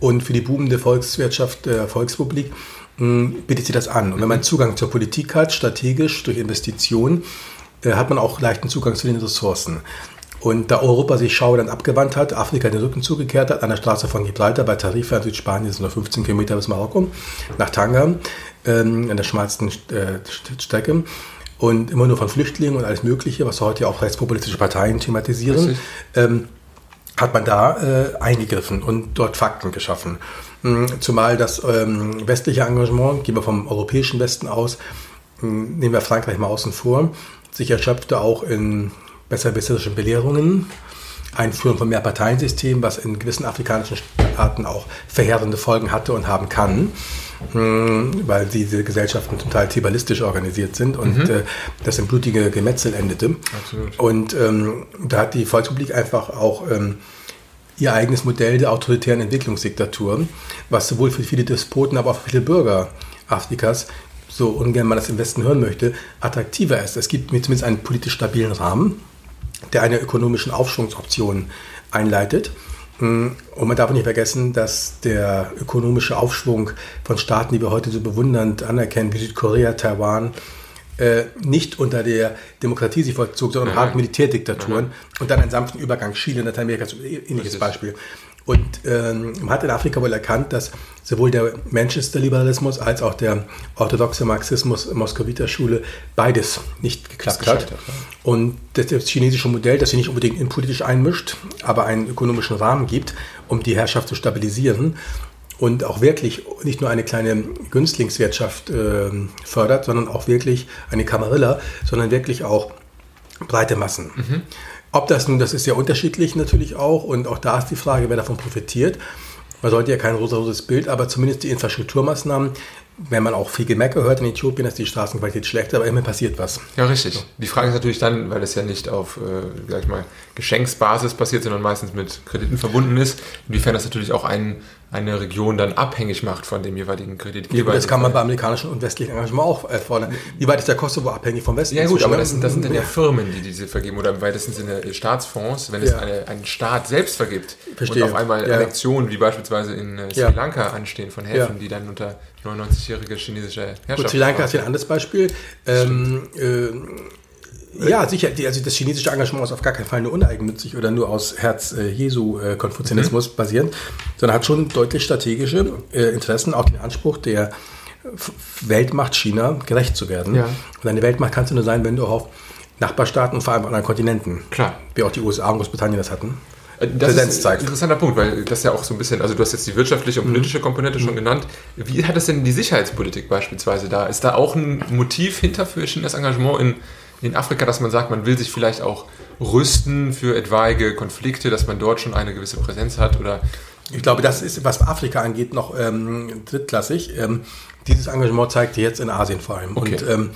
und für die boomende Volkswirtschaft der Volksrepublik hm, bietet sie das an. Und wenn man Zugang zur Politik hat, strategisch durch Investitionen, äh, hat man auch leichten Zugang zu den Ressourcen. Und da Europa sich schaudernd abgewandt hat, Afrika den Rücken zugekehrt hat, an der Straße von Gibraltar bei Tarifa in Südspanien sind nur 15 Kilometer bis Marokko, nach Tanga, ähm, an der schmalsten äh, Strecke, und immer nur von Flüchtlingen und alles Mögliche, was heute auch rechtspopulistische Parteien thematisieren, ähm, hat man da äh, eingegriffen und dort Fakten geschaffen. Mhm, zumal das ähm, westliche Engagement, gehen wir vom europäischen Westen aus, mh, nehmen wir Frankreich mal außen vor, sich erschöpfte auch in besserwisserischen Belehrungen, Einführung von Mehrparteiensystem, was in gewissen afrikanischen Staaten auch verheerende Folgen hatte und haben kann. Hm, weil diese Gesellschaften zum Teil tribalistisch organisiert sind und mhm. äh, das in blutige Gemetzel endete. Absolut. Und ähm, da hat die Volksrepublik einfach auch ähm, ihr eigenes Modell der autoritären Entwicklungsdiktatur, was sowohl für viele Despoten, aber auch für viele Bürger Afrikas, so ungern man das im Westen hören möchte, attraktiver ist. Es gibt zumindest einen politisch stabilen Rahmen, der eine ökonomischen Aufschwungsoption einleitet und man darf nicht vergessen, dass der ökonomische Aufschwung von Staaten, die wir heute so bewundernd anerkennen, wie Südkorea, Taiwan, äh, nicht unter der Demokratie sich vollzog, sondern hart Militärdiktaturen und dann einen sanften Übergang Chile, Lateinamerika, ähnliches Beispiel. Und ähm, man hat in Afrika wohl erkannt, dass sowohl der Manchester-Liberalismus als auch der orthodoxe Marxismus Moskowiter Schule beides nicht geklappt hat. ja. Und das, das, chinesische Modell, das sich nicht unbedingt innenpolitisch einmischt, aber einen ökonomischen Rahmen gibt, um die Herrschaft zu stabilisieren und auch wirklich nicht nur eine kleine Günstlingswirtschaft äh, fördert, sondern auch wirklich eine Kamarilla, sondern wirklich auch breite Massen. Mhm. Ob das nun, das ist ja unterschiedlich natürlich auch und auch da ist die Frage, wer davon profitiert. Man sollte ja kein rosa-roses Bild, aber zumindest die Infrastrukturmaßnahmen, wenn man auch viel Gemecker hört in Äthiopien, ist die Straßenqualität schlecht, aber immer passiert was. Ja, richtig. So. Die Frage ist natürlich dann, weil es ja nicht auf, äh, sag ich mal, Geschenksbasis passiert, sondern meistens mit Krediten verbunden ist, inwiefern das natürlich auch einen eine Region dann abhängig macht von dem jeweiligen Kreditgeber. Ja, das kann man bei amerikanischen und westlichen Engagement auch fordern. Wie weit ist der Kosovo abhängig vom Westen? Ja gut, aber das sind, das sind dann ja (laughs) Firmen, die diese vergeben oder im weitesten Sinne Staatsfonds, wenn es ja. eine, ein Staat selbst vergibt Verstehe. und auf einmal ja. Annexionen wie beispielsweise in äh, Sri Lanka anstehen von Häfen, die dann unter 99-jährige chinesische Herrschaft... Gut, Sri Lanka ist ein anderes Beispiel. Ähm, äh, ja, sicher. also das chinesische Engagement ist auf gar keinen Fall nur uneigennützig oder nur aus Herz äh, Jesu äh, Konfuzianismus mhm. basierend, sondern hat schon deutlich strategische äh, Interessen, auch den Anspruch der Weltmacht China gerecht zu werden. Ja. Und eine Weltmacht kannst du nur sein, wenn du auf Nachbarstaaten und vor allem auf anderen Kontinenten, Klar. wie auch die USA und Großbritannien das hatten, äh, das Präsenz ist zeigt. ein interessanter Punkt, weil das ja auch so ein bisschen, also du hast jetzt die wirtschaftliche und mhm. politische Komponente mhm. schon genannt. Wie hat das denn die Sicherheitspolitik beispielsweise da? Ist da auch ein Motiv hinter für Chinas Engagement in in Afrika, dass man sagt, man will sich vielleicht auch rüsten für etwaige Konflikte, dass man dort schon eine gewisse Präsenz hat oder ich glaube, das ist, was Afrika angeht, noch ähm, drittklassig. Ähm, dieses Engagement zeigt sich jetzt in Asien vor allem. Okay. Und ähm,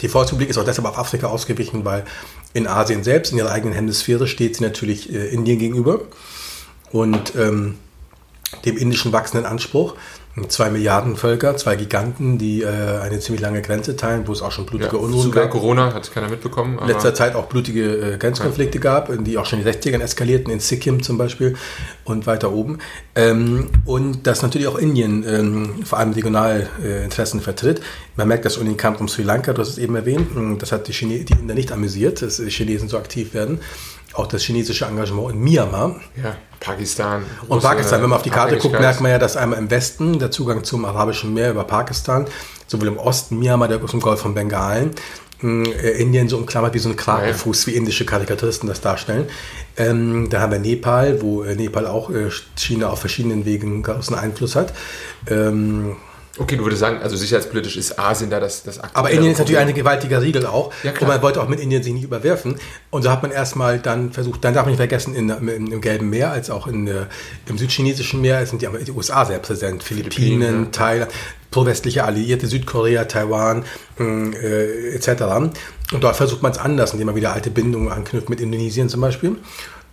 die Volksrepublik ist auch deshalb auf Afrika ausgewichen, weil in Asien selbst, in ihrer eigenen Hemisphäre, steht sie natürlich äh, Indien gegenüber. Und ähm, dem indischen wachsenden Anspruch, zwei Milliarden Völker, zwei Giganten, die äh, eine ziemlich lange Grenze teilen, wo es auch schon blutige ja, Unruhen gab. Corona hat keiner mitbekommen. In letzter Zeit auch blutige äh, Grenzkonflikte ja. gab, die auch schon in den 60ern eskalierten, in Sikkim zum Beispiel und weiter oben. Ähm, und dass natürlich auch Indien ähm, vor allem regional äh, Interessen vertritt. Man merkt das in den Kampf um Sri Lanka, du hast es eben erwähnt. Das hat die, Chine die Inder nicht amüsiert, dass die Chinesen so aktiv werden auch das chinesische Engagement in Myanmar. Ja, Pakistan. Und Pakistan, wenn man auf die Karte guckt, merkt man ja, dass einmal im Westen der Zugang zum Arabischen Meer über Pakistan, sowohl im Osten Myanmar, der zum Golf von Bengalen, äh, Indien so umklammert wie so ein Krakenfuß, wie indische Karikaturisten das darstellen. Ähm, da haben wir Nepal, wo äh, Nepal auch äh, China auf verschiedenen Wegen großen Einfluss hat. Ähm, Okay, du würdest sagen, also sicherheitspolitisch ist Asien da das, das aktuelle Aber Indien ist natürlich ein gewaltiger Riegel auch. Ja, und man wollte auch mit Indien sich nicht überwerfen. Und so hat man erstmal dann versucht, dann darf man nicht vergessen, in, in, im Gelben Meer als auch in, äh, im südchinesischen Meer sind die, die USA sehr präsent. Philippinen, Philippinen ja. Thailand, pro-westliche Alliierte, Südkorea, Taiwan äh, etc. Und dort versucht man es anders, indem man wieder alte Bindungen anknüpft, mit Indonesien zum Beispiel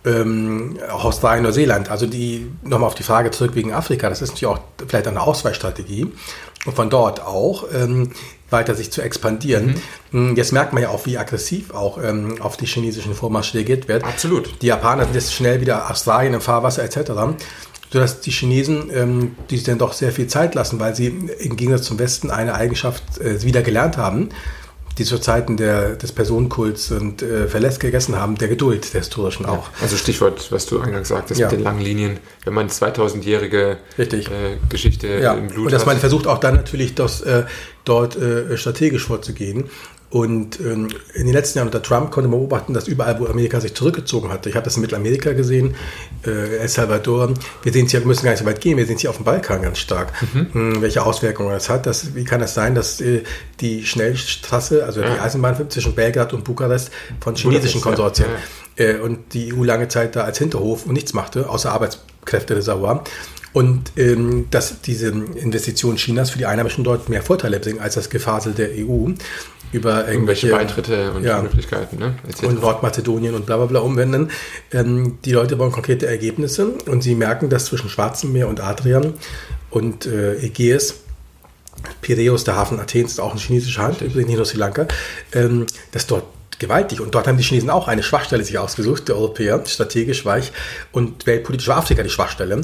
ähm, auch Australien, Neuseeland. Also die, nochmal auf die Frage zurück wegen Afrika, das ist natürlich auch vielleicht eine Ausweichstrategie und von dort auch ähm, weiter sich zu expandieren. Mhm. Hm, jetzt merkt man ja auch, wie aggressiv auch ähm, auf die chinesischen Vormarsche reagiert wird. Absolut. Die Japaner sind jetzt schnell wieder Australien im Fahrwasser etc sodass die Chinesen, ähm, die sich dann doch sehr viel Zeit lassen, weil sie im Gegensatz zum Westen eine Eigenschaft äh, wieder gelernt haben, die zu Zeiten der, des Personenkults und äh, Verlässt gegessen haben, der Geduld der historischen auch. Also Stichwort, was du eingangs sagtest, ja. mit den langen Linien, wenn man 2000-jährige äh, Geschichte ja. im Blut Und dass hat. man versucht auch dann natürlich das, äh, dort äh, strategisch vorzugehen und ähm, in den letzten Jahren unter Trump konnte man beobachten, dass überall, wo Amerika sich zurückgezogen hatte, ich habe das in Mittelamerika gesehen, äh, El Salvador, wir sehen es hier, wir müssen gar nicht so weit gehen, wir sehen es hier auf dem Balkan ganz stark, mhm. ähm, welche Auswirkungen das hat. Das, wie kann es das sein, dass äh, die Schnellstraße, also ja. die Eisenbahn zwischen Belgrad und Bukarest von chinesischen Konsortien ja. äh, und die EU lange Zeit da als Hinterhof und nichts machte, außer Arbeitskräftereservoir. Und ähm, dass diese Investitionen Chinas für die Einheimischen dort mehr Vorteile bringen als das Gefasel der EU über irgendwelche, Beitritte und ja, Möglichkeiten ne? und Nordmazedonien und bla bla bla umwenden. Ähm, die Leute wollen konkrete Ergebnisse und sie merken, dass zwischen Schwarzem Meer und Adrian und äh, Ägäis Piräus, der Hafen Athens, ist auch ein chinesischer Hand, übrigens nicht nur Sri Lanka, ähm, dass dort gewaltig. Und dort haben die Chinesen auch eine Schwachstelle sich ausgesucht, der Europäer, strategisch weich und weltpolitisch war Afrika die Schwachstelle.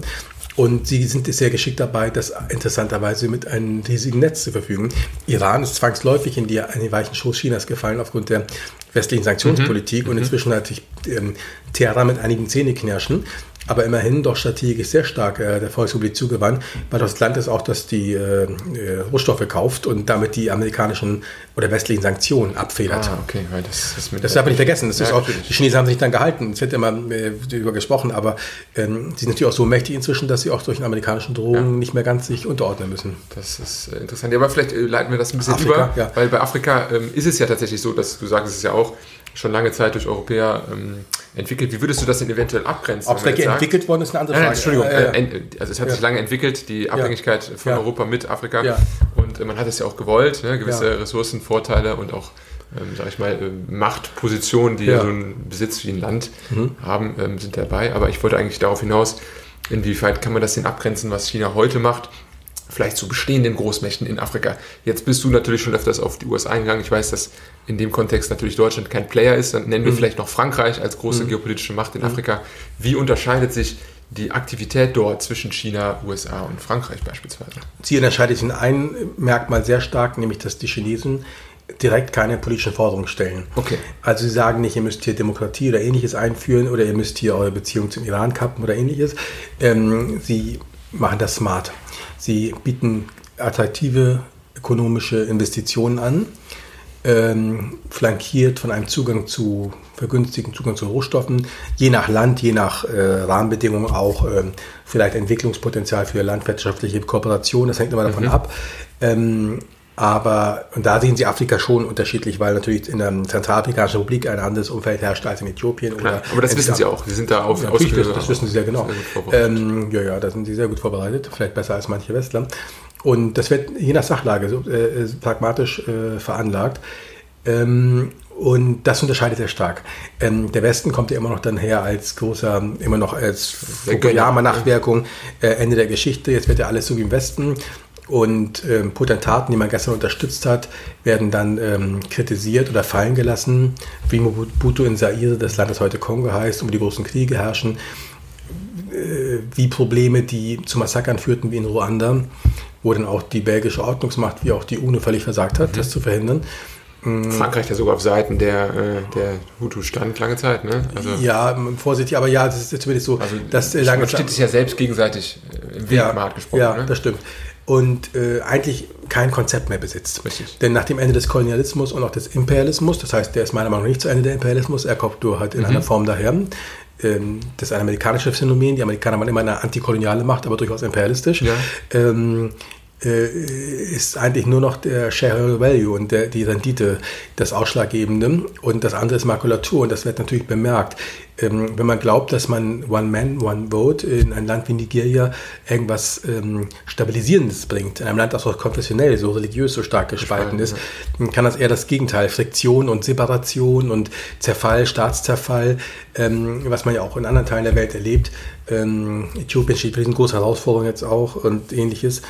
Und sie sind sehr geschickt dabei, das interessanterweise mit einem riesigen Netz zu verfügen. Iran ist zwangsläufig in die, in die weichen Schoß Chinas gefallen aufgrund der westlichen Sanktionspolitik mhm. und mhm. inzwischen hat sich ähm, Teheran mit einigen Zähneknirschen aber immerhin doch strategisch sehr stark äh, der Volksrepublik zugewandt, weil das Land ist auch, das die äh, äh, Rohstoffe kauft und damit die amerikanischen oder westlichen Sanktionen abfedert. Ah, okay, weil das ist Das darf man nicht vergessen. Das ja, ist auch, die Chinesen haben sich dann gehalten. Es wird immer äh, darüber gesprochen, aber ähm, sie sind natürlich auch so mächtig inzwischen, dass sie auch durch den amerikanischen Drohungen ja. nicht mehr ganz sich unterordnen müssen. Das ist äh, interessant. Ja, aber vielleicht äh, leiten wir das ein bisschen Afrika, über, ja. weil bei Afrika ähm, ist es ja tatsächlich so, dass du sagst es ja auch, schon lange Zeit durch Europäer ähm, entwickelt. Wie würdest du das denn eventuell abgrenzen? Ob es wirklich entwickelt worden ist, eine andere Frage. Nein, Entschuldigung, äh, äh, also es hat ja. sich lange entwickelt, die Abhängigkeit von ja. Europa mit Afrika. Ja. Und äh, man hat es ja auch gewollt, ne? gewisse Ressourcen, Vorteile und auch, ähm, sag ich mal, äh, Machtpositionen, die so einen Besitz wie ein Land mhm. haben, ähm, sind dabei. Aber ich wollte eigentlich darauf hinaus, inwieweit kann man das denn abgrenzen, was China heute macht vielleicht zu bestehenden Großmächten in Afrika. Jetzt bist du natürlich schon öfters auf die USA eingegangen. Ich weiß, dass in dem Kontext natürlich Deutschland kein Player ist. Dann nennen wir mhm. vielleicht noch Frankreich als große mhm. geopolitische Macht in mhm. Afrika. Wie unterscheidet sich die Aktivität dort zwischen China, USA und Frankreich beispielsweise? Sie unterscheidet sich in einem Merkmal sehr stark, nämlich dass die Chinesen direkt keine politischen Forderungen stellen. Okay. Also sie sagen nicht, ihr müsst hier Demokratie oder ähnliches einführen oder ihr müsst hier eure Beziehung zum Iran kappen oder ähnliches. Ähm, sie machen das smart. Sie bieten attraktive ökonomische Investitionen an, ähm, flankiert von einem Zugang zu vergünstigten Zugang zu Rohstoffen, je nach Land, je nach äh, Rahmenbedingungen auch ähm, vielleicht Entwicklungspotenzial für landwirtschaftliche Kooperation, das hängt immer davon mhm. ab. Ähm, aber, und da sehen Sie Afrika schon unterschiedlich, weil natürlich in der Zentralafrikanischen Republik ein anderes Umfeld herrscht als in Äthiopien. Klar, aber das wissen Sie auch. Sie sind da auf ja, Natürlich, das, das, wissen Sie sehr genau. Sehr ähm, ja, ja, da sind Sie sehr gut vorbereitet. Vielleicht besser als manche Westler. Und das wird je nach Sachlage so äh, pragmatisch äh, veranlagt. Ähm, und das unterscheidet sehr stark. Ähm, der Westen kommt ja immer noch dann her als großer, immer noch als Fukuyama-Nachwirkung, äh, Ende der Geschichte. Jetzt wird ja alles so wie im Westen. Und ähm, Potentaten, die man gestern unterstützt hat, werden dann ähm, kritisiert oder fallen gelassen. Wie Mobutu in Zaire, das Land, das heute Kongo heißt, um die großen Kriege herrschen. Äh, wie Probleme, die zu Massakern führten, wie in Ruanda, wo dann auch die belgische Ordnungsmacht, wie auch die UNO völlig versagt hat, mhm. das zu verhindern. Mm. Frankreich ja sogar auf Seiten der, äh, der Hutu stand lange Zeit, ne? Also, ja, vorsichtig, aber ja, das ist zumindest so, also, dass lange Man steht sich ja selbst gegenseitig im Wegmarkt ja, gesprochen. Ja, ne? das stimmt. Und äh, eigentlich kein Konzept mehr besitzt. Richtig. Denn nach dem Ende des Kolonialismus und auch des Imperialismus, das heißt, der ist meiner Meinung nach nicht zu Ende der Imperialismus, er kommt nur halt in mhm. einer Form daher. Ähm, das ist ein amerikanisches Phänomen. Die Amerikaner waren immer eine antikoloniale Macht, aber durchaus imperialistisch. Ja. Ähm, äh, ist eigentlich nur noch der Shareholder Value und der, die Rendite das Ausschlaggebende und das andere ist Makulatur und das wird natürlich bemerkt. Ähm, wenn man glaubt, dass man One Man, One Vote in ein Land wie Nigeria irgendwas ähm, Stabilisierendes bringt, in einem Land, das so konfessionell, so religiös so stark gespalten ist, dann kann das eher das Gegenteil, Friktion und Separation und Zerfall, Staatszerfall, ähm, was man ja auch in anderen Teilen der Welt erlebt. Ähm, Äthiopien steht für diesen große Herausforderung jetzt auch und ähnliches.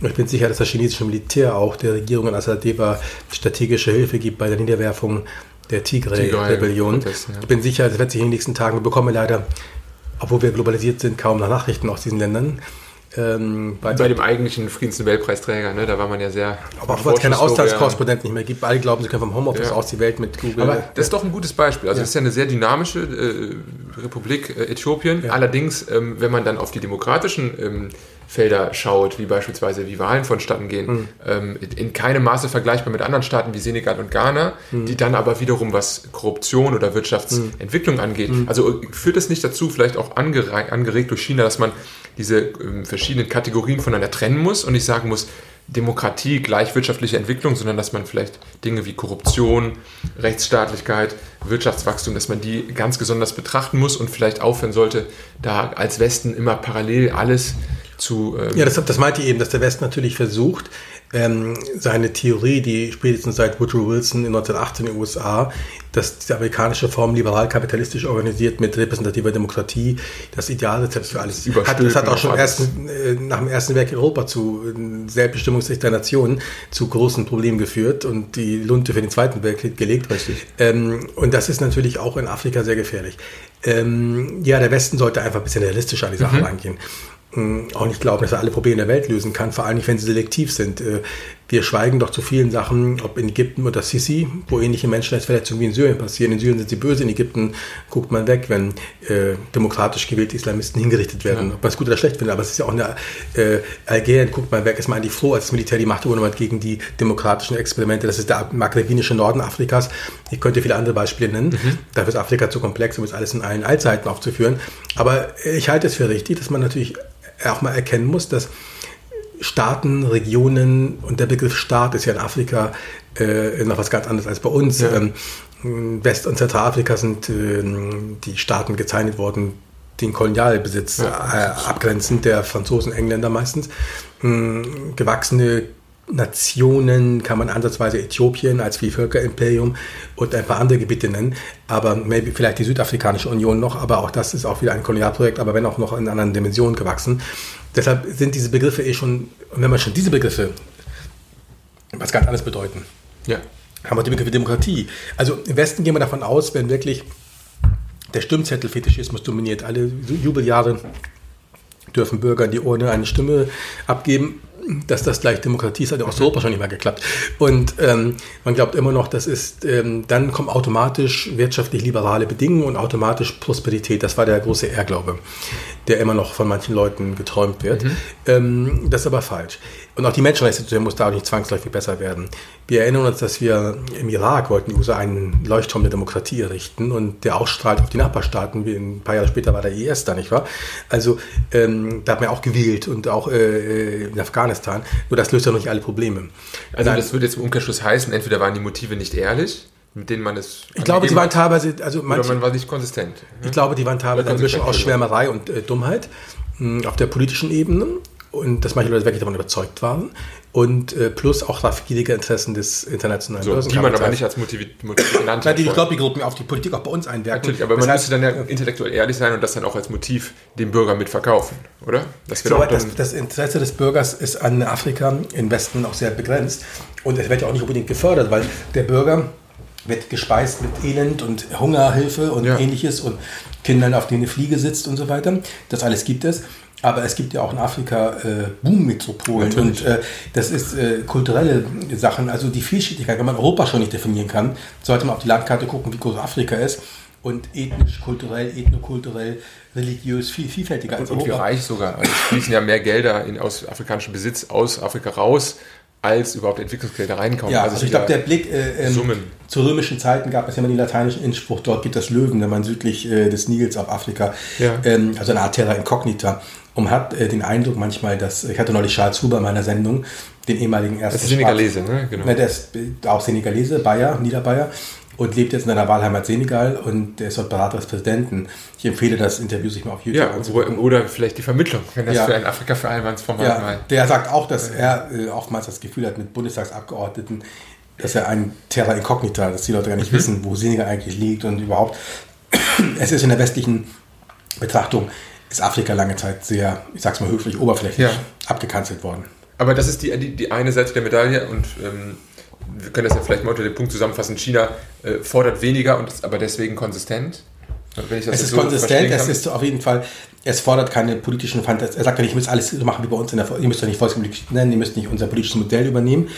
Ich bin sicher, dass das chinesische Militär auch der Regierung in Asadeva strategische Hilfe gibt bei der Niederwerfung der Tigray-Rebellion. Ja. Ich bin sicher, das wird sich in den nächsten Tagen, wir bekommen leider, obwohl wir globalisiert sind, kaum noch Nachrichten aus diesen Ländern. Ähm, bei, bei, dem eigentlichen Friedensnobelpreisträger, ne, da war man ja sehr. Aber auch weil es keine Auslandskorrespondenten nicht mehr gibt. Alle glauben, sie können vom Homeoffice ja. aus die Welt mit Google. Aber das ist doch ein gutes Beispiel. Also, es ja. ist ja eine sehr dynamische äh, Republik äh, Äthiopien. Ja. Allerdings, ähm, wenn man dann auf die demokratischen ähm, Felder schaut, wie beispielsweise wie Wahlen vonstatten gehen, mhm. ähm, in keinem Maße vergleichbar mit anderen Staaten wie Senegal und Ghana, mhm. die dann aber wiederum was Korruption oder Wirtschaftsentwicklung mhm. angeht. Mhm. Also führt es nicht dazu, vielleicht auch angeregt durch China, dass man diese ähm, verschiedenen Kategorien voneinander trennen muss und nicht sagen muss, Demokratie gleich wirtschaftliche Entwicklung, sondern dass man vielleicht Dinge wie Korruption, Rechtsstaatlichkeit, Wirtschaftswachstum, dass man die ganz besonders betrachten muss und vielleicht aufhören sollte, da als Westen immer parallel alles zu. Ähm ja, das, das meinte ich eben, dass der Westen natürlich versucht, ähm, seine Theorie, die spätestens seit Woodrow Wilson in 1918 in den USA, dass diese amerikanische Form liberal-kapitalistisch organisiert mit repräsentativer Demokratie das Idealrezept für alles hat. Das hat auch schon ersten, äh, nach dem Ersten Weltkrieg Europa zu äh, Selbstbestimmungsrecht der Nationen zu großen Problemen geführt und die Lunte für den Zweiten Weltkrieg gelegt. Richtig. Ähm, und das ist natürlich auch in Afrika sehr gefährlich. Ähm, ja, der Westen sollte einfach ein bisschen realistischer an die Sache mhm. rangehen auch nicht glauben, dass er alle Probleme der Welt lösen kann, vor allem nicht, wenn sie selektiv sind. Äh, wir schweigen doch zu vielen Sachen, ob in Ägypten oder Sisi, wo ähnliche Menschenrechtsverletzungen wie in Syrien passieren. In Syrien sind sie böse, in Ägypten guckt man weg, wenn äh, demokratisch gewählte Islamisten hingerichtet werden. Ja. Ob man es gut oder schlecht findet, aber es ist ja auch eine äh, Algerien, guckt man weg, ist man eigentlich froh, als das Militär die Macht übernommen hat gegen die demokratischen Experimente. Das ist der maghrebinische Norden Afrikas. Ich könnte viele andere Beispiele nennen. Mhm. Dafür ist Afrika zu komplex, um es alles in allen Allzeiten aufzuführen. Aber ich halte es für richtig, dass man natürlich auch mal erkennen muss, dass Staaten, Regionen und der Begriff Staat ist ja in Afrika äh, noch was ganz anderes als bei uns. Ja. Ähm, West- und Zentralafrika sind äh, die Staaten gezeichnet worden, den Kolonialbesitz ja. äh, abgrenzend der Franzosen, Engländer meistens. Ähm, gewachsene Nationen kann man ansatzweise Äthiopien als Vielvölkerimperium und ein paar andere Gebiete nennen, aber maybe vielleicht die Südafrikanische Union noch, aber auch das ist auch wieder ein Kolonialprojekt, aber wenn auch noch in anderen Dimensionen gewachsen. Deshalb sind diese Begriffe eh schon, wenn man schon diese Begriffe was ganz anderes bedeuten, ja. haben wir die Begriffe Demokratie. Also im Westen gehen wir davon aus, wenn wirklich der Stimmzettelfetischismus dominiert, alle Jubeljahre dürfen Bürger in die Urne eine Stimme abgeben dass das gleich Demokratie ist, hat in Osteuropa schon nicht mehr geklappt. Und ähm, man glaubt immer noch, das ist, ähm, dann kommen automatisch wirtschaftlich liberale Bedingungen und automatisch Prosperität. Das war der große Irrglaube, der immer noch von manchen Leuten geträumt wird. Mhm. Ähm, das ist aber falsch. Und auch die Menschenrechtssituation muss da auch nicht zwangsläufig besser werden. Wir erinnern uns, dass wir im Irak wollten die USA einen Leuchtturm der Demokratie errichten und der ausstrahlt auf die Nachbarstaaten. Wie ein paar Jahre später war der IS da, nicht wahr? Also ähm, da hat man auch gewählt und auch äh, in Afghanistan. Nur das löst ja noch nicht alle Probleme. Also das würde jetzt im Umkehrschluss heißen, entweder waren die Motive nicht ehrlich, mit denen man es. Ich glaube, die waren teilweise, also manche, man war nicht konsistent. Ich glaube, die waren teilweise eine Mischung aus Schwärmerei und äh, Dummheit mh, hm, auf der politischen Ebene und dass manche Leute wirklich davon überzeugt waren und äh, plus auch raffgierige Interessen des internationalen so, Die man aber nicht als Motiv genannt hat. Die Lobbygruppen auf die Politik auch bei uns einwirken. Natürlich, aber man müsste dann ja intellektuell ehrlich sein und das dann auch als Motiv dem Bürger mitverkaufen, oder? Das, so, das, das, Interesse des Bürgers ist an Afrika im Westen auch sehr begrenzt und es wird ja auch nicht unbedingt gefördert, weil der Bürger wird gespeist mit Elend und Hungerhilfe und ja. ähnliches und Kindern, auf denen eine Fliege sitzt und so weiter. Das alles gibt es. Aber es gibt ja auch in Afrika äh, Boom-Metropolen und äh, das ist äh, kulturelle Sachen, also die Vielschichtigkeit, wenn man Europa schon nicht definieren kann, sollte man auf die Landkarte gucken, wie groß Afrika ist und ethnisch, kulturell, ethnokulturell, religiös viel vielfältiger als und, Europa. Und wie reich sogar. Also es fließen ja mehr Gelder in, aus afrikanischem Besitz aus Afrika raus, als überhaupt Entwicklungsgelder reinkommen. Ja, also, also ich glaube, der Blick äh, ähm, zu römischen Zeiten gab es ja immer den lateinischen Inspruch, dort gibt es Löwen, wenn man südlich äh, des Nils auf Afrika, ja. ähm, also eine Art Terra Incognita. Und man hat äh, den Eindruck manchmal, dass, ich hatte neulich Charles Huber in meiner Sendung, den ehemaligen ersten Das ist Senegalese, ne? Genau. Ne, der ist äh, auch Senegalese, Bayer, Niederbayer und lebt jetzt in seiner Wahlheimat Senegal und der ist dort Berater des Präsidenten. Ich empfehle das Interview sich mal auf YouTube ja, anzugucken. Oder vielleicht die Vermittlung, wenn das ja. für ein Afrika-Vereinbarungsformat ja, mal. Der sagt auch, dass er äh, oftmals das Gefühl hat mit Bundestagsabgeordneten, dass er ein Terra Incognita, dass die Leute gar nicht mhm. wissen, wo Senegal eigentlich liegt und überhaupt. es ist in der westlichen Betrachtung ist Afrika lange Zeit sehr, ich sag's mal höflich, oberflächlich ja. abgekanzelt worden. Aber das ist die, die, die eine Seite der Medaille und ähm, wir können das ja vielleicht mal unter dem Punkt zusammenfassen. China äh, fordert weniger und ist aber deswegen konsistent. es ist so konsistent, es ist auf jeden Fall, es fordert keine politischen Fantasien. Er sagt ja nicht, ihr müsst alles so machen wie bei uns in der, ihr müsst ja nicht Volksrepublik nennen, ihr müsst nicht unser politisches Modell übernehmen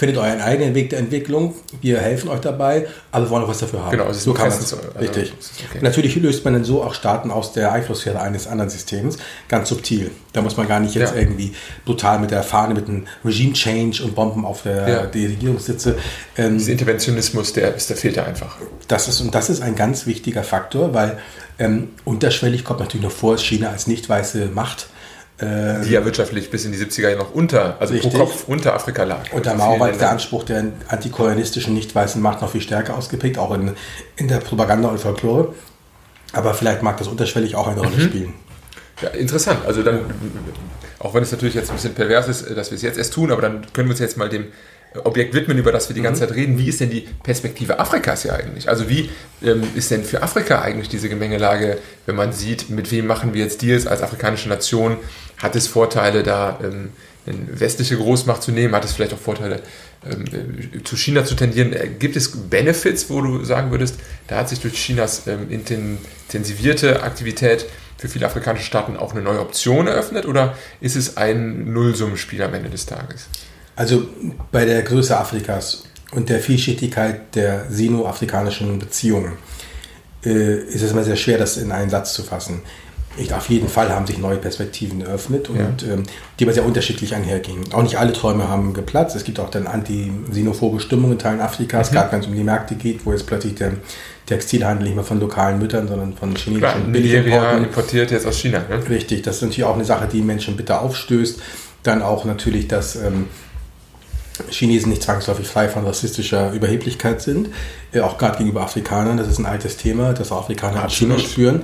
findet euren eigenen Weg der Entwicklung, wir helfen euch dabei, aber wir wollen auch was dafür haben. Genau, so kann man es. Also, richtig. Okay. Natürlich löst man dann so auch Staaten aus der Einflusssphäre eines anderen Systems, ganz subtil. Da muss man gar nicht jetzt ja. irgendwie brutal mit der Fahne, mit einem Regime-Change und Bomben auf der, ja. die Regierungssitze. Ähm, Dieser Interventionismus, der, der fehlt ja einfach. Das ist, und das ist ein ganz wichtiger Faktor, weil ähm, unterschwellig kommt natürlich noch vor, China als nicht weiße Macht ähm, die ja wirtschaftlich bis in die 70er Jahre noch unter, also richtig. pro Kopf unter Afrika lag. Und da Mao war der Anspruch der antikolonialistischen, nicht weißen Macht noch viel stärker ausgeprägt, auch in, in der Propaganda und Folklore. Aber vielleicht mag das unterschwellig auch eine Rolle mhm. spielen. Ja, interessant. Also dann, auch wenn es natürlich jetzt ein bisschen pervers ist, dass wir es jetzt erst tun, aber dann können wir uns jetzt mal dem Objekt widmen, über das wir die ganze mhm. Zeit reden. Wie ist denn die Perspektive Afrikas ja eigentlich? Also wie ähm, ist denn für Afrika eigentlich diese Gemengelage, wenn man sieht, mit wem machen wir jetzt Deals als afrikanische Nation? Hat es Vorteile, da ähm, eine westliche Großmacht zu nehmen? Hat es vielleicht auch Vorteile, ähm, äh, zu China zu tendieren? Äh, gibt es Benefits, wo du sagen würdest, da hat sich durch Chinas ähm, intensivierte Aktivität für viele afrikanische Staaten auch eine neue Option eröffnet? Oder ist es ein Nullsummenspiel am Ende des Tages? Also bei der Größe Afrikas und der Vielschichtigkeit der sino-afrikanischen Beziehungen äh, ist es immer sehr schwer, das in einen Satz zu fassen. Ich, auf jeden Fall haben sich neue Perspektiven eröffnet und ja. ähm, die aber sehr unterschiedlich einhergingen. Auch nicht alle Träume haben geplatzt. Es gibt auch dann anti-sinophobe Stimmungen in Teilen Afrikas, mhm. gerade wenn es um die Märkte geht, wo jetzt plötzlich der Textilhandel nicht mehr von lokalen Müttern, sondern von chinesischen Billigimporten importiert jetzt aus China. Ne? Richtig, das ist natürlich auch eine Sache, die Menschen bitter aufstößt. Dann auch natürlich, dass ähm, Chinesen nicht zwangsläufig frei von rassistischer Überheblichkeit sind, äh, auch gerade gegenüber Afrikanern. Das ist ein altes Thema, das Afrikaner an China spüren.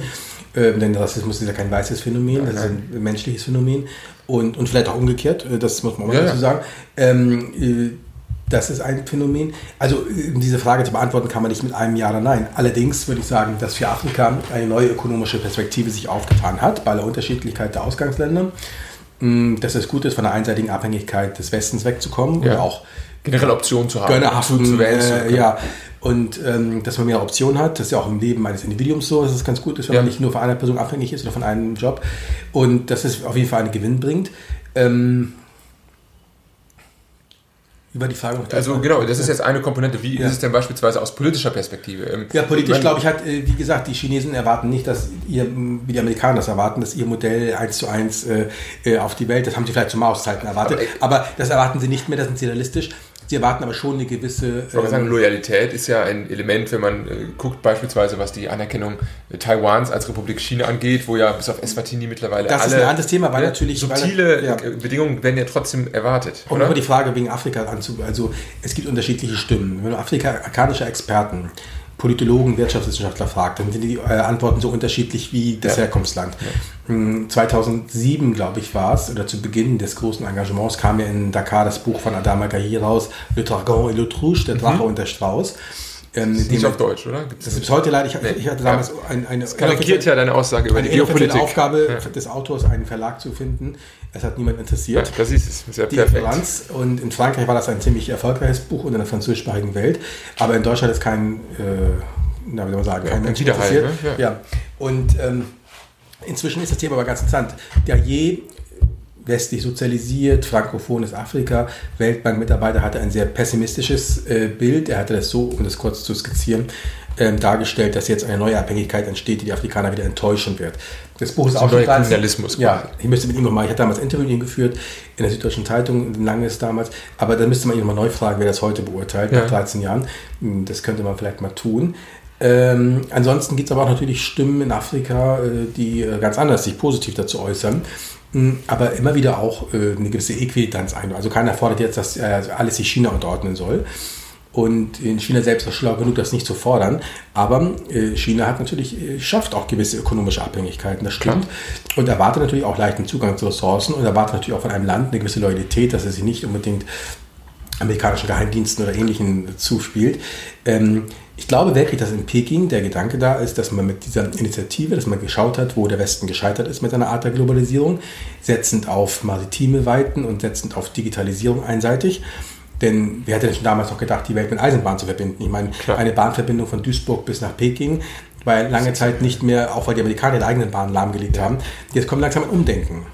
Ähm, denn Rassismus ist ja kein weißes Phänomen, das ist ein menschliches Phänomen. Und, und vielleicht auch umgekehrt, äh, das muss man auch ja, dazu sagen. Ähm, äh, das ist ein Phänomen. Also äh, diese Frage zu beantworten kann man nicht mit einem Ja oder Nein. Allerdings würde ich sagen, dass für Afrika eine neue ökonomische Perspektive sich aufgetan hat, bei aller Unterschiedlichkeit der Ausgangsländer. Mm, dass es gut ist, von der einseitigen Abhängigkeit des Westens wegzukommen ja. und auch generell Optionen zu haben, Gönnerhaften, zu wählen. Äh, ja, und ähm, dass man mehr Optionen hat. Das ist ja auch im Leben eines Individuums so, dass es ganz gut ist, wenn ja. man nicht nur von einer Person abhängig ist oder von einem Job. Und dass es auf jeden Fall einen Gewinn bringt. Ähm, über die Frage noch Also genau, das ist jetzt eine Komponente. Wie ja. ist es denn beispielsweise aus politischer Perspektive? Ähm, ja, politisch glaube ich hat, äh, wie gesagt, die Chinesen erwarten nicht, dass ihr, wie die Amerikaner das erwarten, dass ihr Modell eins zu eins äh, äh, auf die Welt, das haben sie vielleicht zu Mauszeiten erwartet, aber, aber das erwarten sie nicht mehr, das sind sie realistisch. Sie erwarten aber schon eine gewisse. Ich ähm, sagen, Loyalität ist ja ein Element, wenn man äh, guckt, beispielsweise, was die Anerkennung Taiwans als Republik China angeht, wo ja bis auf Eswatini mittlerweile. Das ist ein anderes Thema, weil natürlich. Subtile weil, ja. Bedingungen werden ja trotzdem erwartet. Und aber die Frage wegen Afrika anzu. Also, es gibt unterschiedliche Stimmen. Wenn du afrikanische Experten Politologen, Wirtschaftswissenschaftler fragt, dann sind die äh, Antworten so unterschiedlich wie das ja. Herkunftsland. Ja. 2007, glaube ich, war es, oder zu Beginn des großen Engagements, kam ja in Dakar das Buch von Adama Gahi raus, Le Dragon et l'Autruche, der Drache mhm. und der Strauß. Ähm, das ist nicht auf Deutsch, oder? Gibt's das ist heute leider, ich, nee. ich hatte damals ja. ein, eine... Das karikiert ja deine Aussage über die Geopolitik. Aufgabe ja. des Autors, einen Verlag zu finden. Es hat niemand interessiert. Ja, das ist es. Ja die perfekt. Und in Frankreich war das ein ziemlich erfolgreiches Buch und in der französischsprachigen Welt. Aber in Deutschland ist kein, äh, na, wie soll man sagen, kein Mensch interessiert. Ne? Ja. ja. Und ähm, inzwischen ist das Thema aber ganz interessant. Der je westlich sozialisiert, frankophones Afrika. Weltbank-Mitarbeiter hatte ein sehr pessimistisches äh, Bild. Er hatte das so, um das kurz zu skizzieren, ähm, dargestellt, dass jetzt eine neue Abhängigkeit entsteht, die die Afrikaner wieder enttäuschen wird. Das Buch ist das auch schon 13, Kolonialismus. Ja, ich müsste mit ihm nochmal, ich hatte damals ein Interview mit ihm geführt, in der Süddeutschen Zeitung, langes damals, aber da müsste man ihn nochmal neu fragen, wer das heute beurteilt, ja. nach 13 Jahren. Hm, das könnte man vielleicht mal tun. Ähm, ansonsten gibt es aber auch natürlich Stimmen in Afrika, äh, die äh, ganz anders sich positiv dazu äußern. Hm, aber immer wieder auch äh, eine gewisse Äquiditanz ein. Also keiner fordert jetzt, dass äh, alles sich China unterordnen soll. Und in China selbst ist schlau genug, das nicht zu fordern. Aber äh, China hat natürlich, äh, schafft auch gewisse ökonomische Abhängigkeiten, das stimmt. Klar. Und erwartet natürlich auch leichten Zugang zu Ressourcen und erwartet natürlich auch von einem Land eine gewisse Loyalität, dass es sich nicht unbedingt amerikanischen Geheimdiensten oder Ähnlichen zuspielt. Ähm, ich glaube wirklich, dass in Peking der Gedanke da ist, dass man mit dieser Initiative, dass man geschaut hat, wo der Westen gescheitert ist mit einer Art der Globalisierung, setzend auf maritime Weiten und setzend auf Digitalisierung einseitig. Denn wer hätte denn schon damals noch gedacht, die Welt mit Eisenbahn zu verbinden? Ich meine, Klar. eine Bahnverbindung von Duisburg bis nach Peking war lange Zeit nicht mehr, auch weil die Amerikaner ihre eigenen Bahnen lahmgelegt haben. Jetzt kommt langsam ein Umdenken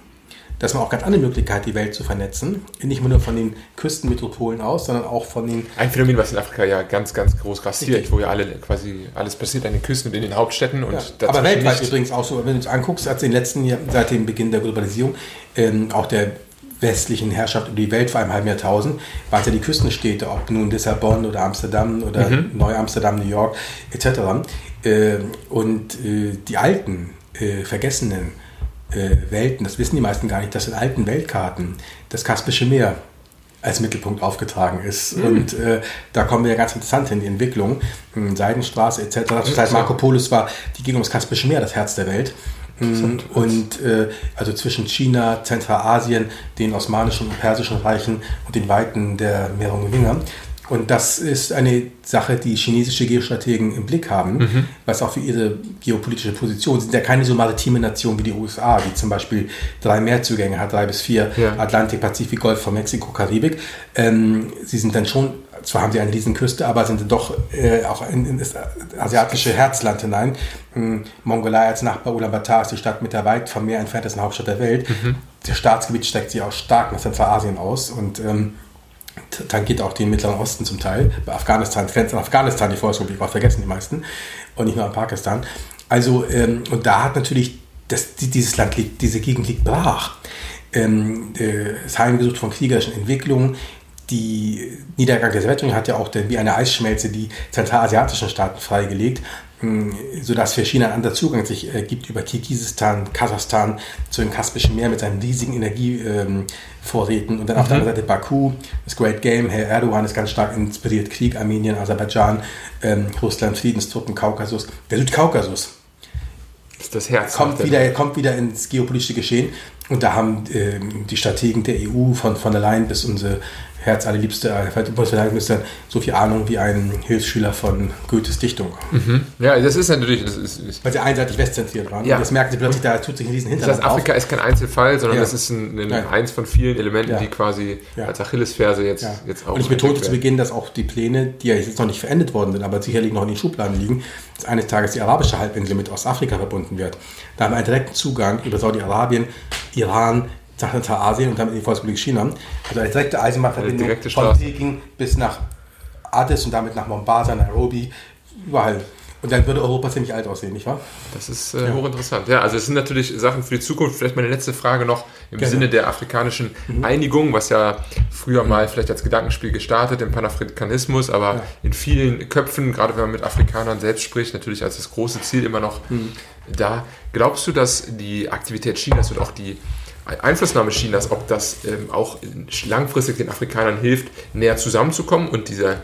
dass man auch ganz andere Möglichkeiten die Welt zu vernetzen. Nicht nur von den Küstenmetropolen aus, sondern auch von den. Ein Phänomen, was in Afrika ja ganz, ganz groß grassiert, wo ja alle quasi alles passiert an den Küsten und in den Hauptstädten. Und ja, aber weltweit übrigens auch so, wenn du es anguckst, hat es in den letzten Jahren, seit dem Beginn der Globalisierung, ähm, auch der westlichen Herrschaft über die Welt vor einem halben Jahrtausend, waren es ja die Küstenstädte, ob nun Lissabon oder Amsterdam oder mhm. Neu-Amsterdam, New York etc. Äh, und äh, die alten, äh, vergessenen Welten, das wissen die meisten gar nicht, dass in alten Weltkarten das Kaspische Meer als Mittelpunkt aufgetragen ist. Mhm. Und äh, da kommen wir ja ganz interessant hin, die Entwicklung, hm, Seidenstraße etc. Das heißt, Marco Polos war, die ging ums Kaspische Meer, das Herz der Welt. Hm, und äh, also zwischen China, Zentralasien, den osmanischen und persischen Reichen und den Weiten der Merovingier. Und das ist eine Sache, die chinesische Geostrategen im Blick haben, mhm. was auch für ihre geopolitische Position sind ja keine so maritime Nation wie die USA, die zum Beispiel drei Meerzugänge hat, drei bis vier, ja. Atlantik, Pazifik, Golf von Mexiko, Karibik. Ähm, sie sind dann schon, zwar haben sie eine Riesenküste, aber sind doch äh, auch in, in, das asiatische Herzland hinein. Ähm, Mongolei als Nachbar Ulaanbaatar ist die Stadt mit der weit vom Meer entferntesten Hauptstadt der Welt. Mhm. Der Staatsgebiet streckt sich auch stark nach Zentralasien aus und ähm, tangiert auch den Mittleren Osten zum Teil. Bei Afghanistan, grenzt an Afghanistan, die Volksrepublik, auch vergessen die meisten. Und nicht nur an Pakistan. Also, ähm, und da hat natürlich, das, dieses Land liegt, diese Gegend liegt brach. Ähm, äh, das Heimgesucht von kriegerischen Entwicklungen. Die Niedergang der Sowjetunion hat ja auch wie eine Eisschmelze die zentralasiatischen Staaten freigelegt sodass für China ein anderer Zugang sich äh, gibt über Kirgisistan, Kasachstan zu dem Kaspischen Meer mit seinen riesigen Energievorräten. und dann auf der mhm. anderen Seite Baku, das Great Game, Herr Erdogan ist ganz stark inspiriert, Krieg, Armenien, Aserbaidschan, ähm, Russland, Friedenstruppen, Kaukasus. Der Südkaukasus ist das Herz. Kommt wieder, kommt wieder ins geopolitische Geschehen. Und da haben ähm, die Strategen der EU von von der Leyen bis unsere Herz allerliebste äh, Bundesverteidigungsminister so viel Ahnung wie ein Hilfsschüler von Goethes Dichtung. Mhm. Ja, das ist natürlich. Das ist, ist Weil sie einseitig westzentriert waren. Ja. Und das merken sie plötzlich, da tut sich ein riesen Hintergrund. Das heißt, Afrika auf. ist kein Einzelfall, sondern ja. das ist ein, ein eins von vielen Elementen, ja. die quasi als Achillesferse jetzt, jetzt auch. Und ich betonte zu Beginn, dass auch die Pläne, die ja jetzt noch nicht verendet worden sind, aber sicherlich noch in den Schubladen liegen, dass eines Tages die arabische Halbinsel mit Ostafrika verbunden wird. Da haben wir einen direkten Zugang über Saudi-Arabien, Iran, nach Zentralasien und damit in die Volksrepublik China. Also eine direkte Eisenbahnverbindung direkte von Peking bis nach Addis und damit nach Mombasa, Nairobi, überall. Und dann würde Europa ziemlich alt aussehen, nicht wahr? Das ist äh, ja. hochinteressant. Ja, also es sind natürlich Sachen für die Zukunft. Vielleicht meine letzte Frage noch im Gerne. Sinne der afrikanischen mhm. Einigung, was ja früher mal vielleicht als Gedankenspiel gestartet im Panafrikanismus, aber ja. in vielen Köpfen, gerade wenn man mit Afrikanern selbst spricht, natürlich als das große Ziel immer noch mhm. da. Glaubst du, dass die Aktivität Chinas und auch die Einflussnahme Chinas, ob das ähm, auch langfristig den Afrikanern hilft, näher zusammenzukommen und diese,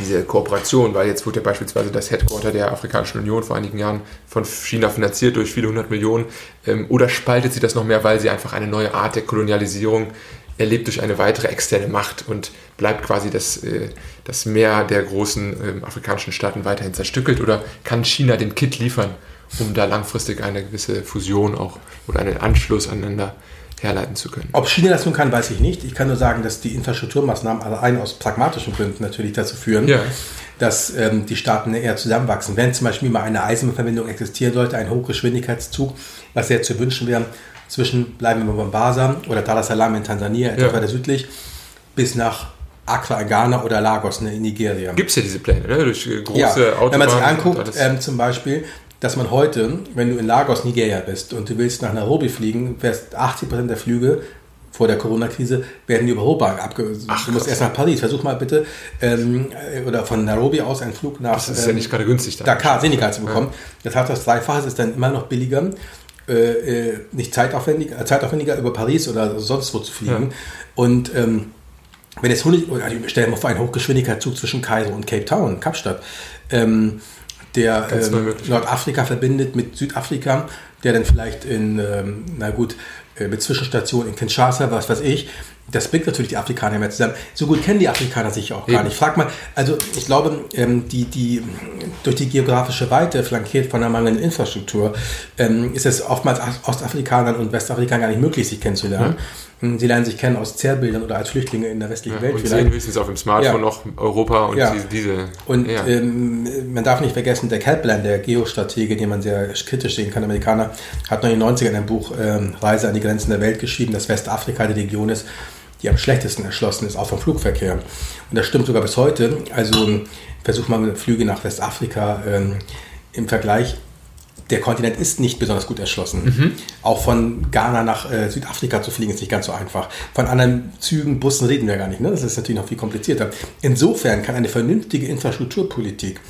diese Kooperation, weil jetzt wurde ja beispielsweise das Headquarter der Afrikanischen Union vor einigen Jahren von China finanziert durch viele hundert Millionen, ähm, oder spaltet sie das noch mehr, weil sie einfach eine neue Art der Kolonialisierung erlebt durch eine weitere externe Macht und bleibt quasi das, äh, das Meer der großen äh, afrikanischen Staaten weiterhin zerstückelt oder kann China den Kit liefern? Um da langfristig eine gewisse Fusion auch oder einen Anschluss aneinander herleiten zu können. Ob China das nun kann, weiß ich nicht. Ich kann nur sagen, dass die Infrastrukturmaßnahmen allein aus pragmatischen Gründen natürlich dazu führen, ja. dass ähm, die Staaten eher zusammenwachsen. Wenn zum Beispiel mal eine Eisenbahnverbindung existieren sollte, ein Hochgeschwindigkeitszug, was sehr zu wünschen wäre, zwischen, bleiben wir bei Mombasa oder Dar es Salaam in Tansania, etwas ja. weiter südlich, bis nach Accra, Ghana oder Lagos ne, in Nigeria. Gibt es ja diese Pläne, ne? durch große ja. Autobahnen. Wenn man sich anguckt, ähm, zum Beispiel, dass man heute, wenn du in Lagos, Nigeria bist und du willst nach Nairobi fliegen, wärst 80% der Flüge vor der Corona-Krise werden die über Europa abge... Ach, du musst erst nach Paris. Versuch mal bitte, ähm, oder von Nairobi aus einen Flug nach... Das ist ähm, ja nicht gerade günstig. Da Dakar, Senegal zu bekommen. Ja. Das heißt, das Dreifache ist dann immer noch billiger, äh, äh, nicht zeitaufwendiger, äh, zeitaufwendiger über Paris oder sonst wo zu fliegen. Ja. Und ähm, wenn jetzt 100, oder stell dir mal vor, ein Hochgeschwindigkeitszug zwischen Kairo und Cape Town, Kapstadt, ähm, der ähm, Nordafrika verbindet mit Südafrika, der dann vielleicht in, ähm, na gut, äh, mit Zwischenstationen in Kinshasa, was weiß ich. Das bringt natürlich die Afrikaner mehr zusammen. So gut kennen die Afrikaner sich auch gar nicht. Frag mal, also ich glaube, ähm, die, die, durch die geografische Weite, flankiert von einer mangelnden Infrastruktur, ähm, ist es oftmals Ostafrikanern und Westafrikanern gar nicht möglich, sich kennenzulernen. Mhm. Sie lernen sich kennen aus Zerrbildern oder als Flüchtlinge in der westlichen ja, Welt. Und vielleicht. sehen höchstens auf dem Smartphone ja. noch Europa und ja. diese. Und ähm, man darf nicht vergessen, der Kaplan, der Geostratege, den man sehr kritisch sehen kann, Amerikaner, hat 1990 in einem Buch ähm, Reise an die Grenzen der Welt geschrieben, dass Westafrika die Region ist, die am schlechtesten erschlossen ist, auch vom Flugverkehr. Und das stimmt sogar bis heute. Also versuch mal Flüge nach Westafrika ähm, im Vergleich der Kontinent ist nicht besonders gut erschlossen. Mhm. Auch von Ghana nach äh, Südafrika zu fliegen ist nicht ganz so einfach. Von anderen Zügen, Bussen reden wir gar nicht. Ne? Das ist natürlich noch viel komplizierter. Insofern kann eine vernünftige Infrastrukturpolitik,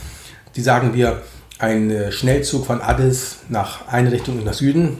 die sagen wir, ein äh, Schnellzug von Addis nach eine Richtung nach Süden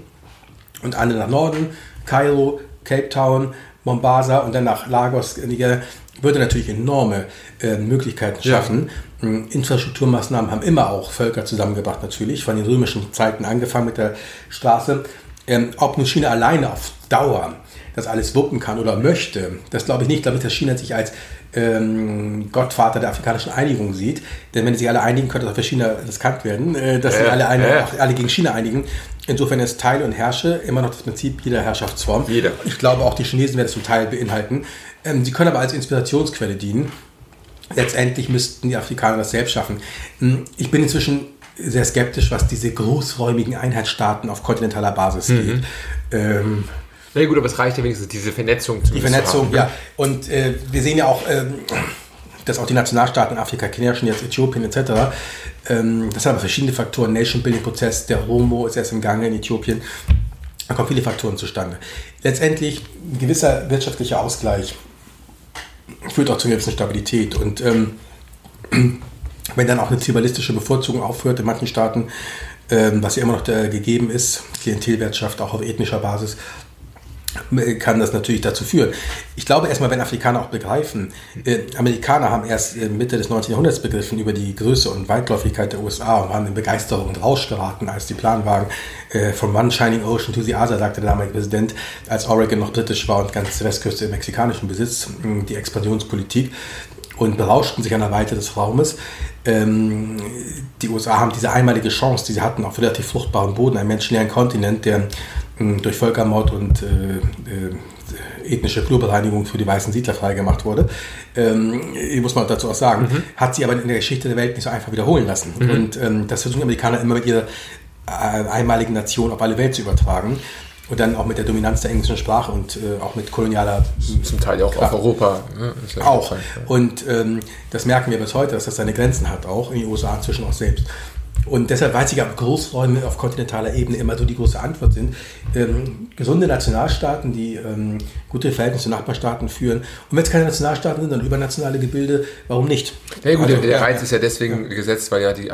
und eine nach Norden, Kairo, Cape Town, Mombasa und dann nach Lagos, Nigeria, würde natürlich enorme äh, Möglichkeiten schaffen. Ja Infrastrukturmaßnahmen haben immer auch Völker zusammengebracht, natürlich, von den römischen Zeiten angefangen mit der Straße. Ähm, ob nun China alleine auf Dauer das alles wuppen kann oder möchte, das glaube ich nicht. Ich glaube nicht, dass China sich als ähm, Gottvater der afrikanischen Einigung sieht. Denn wenn sie sich alle einigen, könnte das für China riskant werden, äh, dass äh, sie alle, eine, äh. alle gegen China einigen. Insofern ist Teil und Herrsche immer noch das Prinzip jeder Herrschaftsform. Jeder. Ich glaube, auch die Chinesen werden es zum Teil beinhalten. Ähm, sie können aber als Inspirationsquelle dienen letztendlich müssten die Afrikaner das selbst schaffen. Hm, ich bin inzwischen sehr skeptisch, was diese großräumigen Einheitsstaaten auf kontinentaler Basis mhm. geht. Ähm, na gut, aber es reicht ja wenigstens, diese Vernetzung zu Die Vernetzung, haben, ne? ja. Und äh, wir sehen ja auch, ähm, dass auch die Nationalstaaten in Afrika, Kenia, schon jetzt Äthiopien etc., ähm, das haben aber verschiedene Faktoren. Nation-Building-Prozess, der Homo ist erst im Gange in Äthiopien. Da kommen viele Faktoren zustande. Letztendlich ein gewisser wirtschaftlicher Ausgleich führt auch zu einer gewissen Stabilität. Und ähm, (clears throat) wenn dann auch eine tribalistische Bevorzugung aufhört in manchen Staaten, ähm, was ja immer noch gegeben ist, Klientelwirtschaft auch auf ethnischer Basis, kann das natürlich dazu führen. Ich glaube erstmal, wenn Afrikaner auch begreifen, äh, Amerikaner haben erst äh, Mitte des 19. Jahrhunderts begriffen über die Größe und Weitläufigkeit der USA und waren in Begeisterung und Rausch geraten, als die Planwagen äh, from one shining ocean to the other, sagte der damalige Präsident, als Oregon noch britisch war und ganz Westküste im mexikanischen Besitz, die Expansionspolitik und berauschten sich an der Weite des Raumes. Ähm, die USA haben diese einmalige Chance, die sie hatten, auf relativ fruchtbaren Boden, einen menschenleeren Kontinent, der durch Völkermord und äh, äh, ethnische Flurbereinigung für die weißen Siedler freigemacht wurde, ähm, muss man dazu auch sagen, mhm. hat sie aber in der Geschichte der Welt nicht so einfach wiederholen lassen. Mhm. Und ähm, das versuchen die Amerikaner immer mit ihrer äh, einmaligen Nation auf alle Welt zu übertragen. Und dann auch mit der Dominanz der englischen Sprache und äh, auch mit kolonialer. Zum Teil auch Kraft. auf Europa. Ne? Ja auch. Und ähm, das merken wir bis heute, dass das seine Grenzen hat, auch in den USA inzwischen auch selbst. Und deshalb weiß ich, ob Großräume auf kontinentaler Ebene immer so die große Antwort sind. Ähm, gesunde Nationalstaaten, die ähm, gute Verhältnisse zu Nachbarstaaten führen. Und wenn es keine Nationalstaaten sind, dann übernationale Gebilde, warum nicht? Ja gut, also, der Reiz ja, ist ja deswegen ja. gesetzt, weil ja die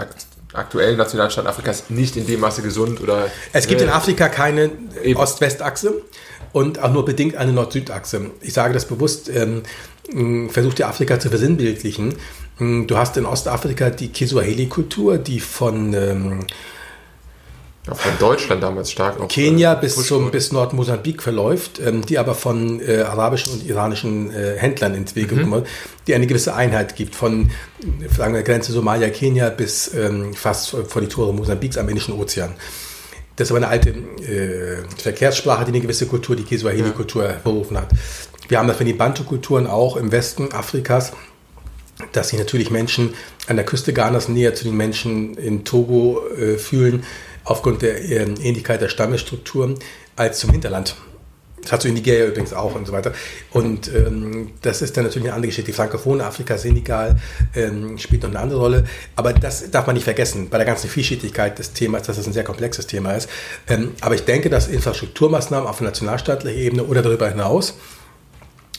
aktuellen Nationalstaaten Afrikas nicht in dem Maße gesund oder... Es gibt äh, in Afrika keine Ost-West-Achse und auch nur bedingt eine Nord-Süd-Achse. Ich sage das bewusst, ähm, versucht ja Afrika zu versinnbildlichen. Hm, du hast in Ostafrika die Kiswahili-Kultur, die von, ähm, ja, von Deutschland damals stark Kenia äh, bis, zum, bis Nordmosambik verläuft, ähm, die aber von äh, arabischen und iranischen äh, Händlern entwickelt mhm. wird, die eine gewisse Einheit gibt, von sagen wir, Grenze Somalia, Kenia bis ähm, fast vor die Tore Mosambiks am Indischen Ozean. Das ist aber eine alte äh, Verkehrssprache, die eine gewisse Kultur, die Kiswahili-Kultur ja. hervorgerufen hat. Wir haben das für die Bantu-Kulturen auch im Westen Afrikas dass sich natürlich Menschen an der Küste Ghanas näher zu den Menschen in Togo äh, fühlen aufgrund der ähm, Ähnlichkeit der Stammesstrukturen als zum Hinterland. Das hat so in Nigeria übrigens auch und so weiter. Und ähm, das ist dann natürlich eine andere Geschichte. Die Frankophonen Afrika, Senegal ähm, spielt noch eine andere Rolle. Aber das darf man nicht vergessen bei der ganzen Vielschichtigkeit des Themas, dass das ein sehr komplexes Thema ist. Ähm, aber ich denke, dass Infrastrukturmaßnahmen auf nationalstaatlicher Ebene oder darüber hinaus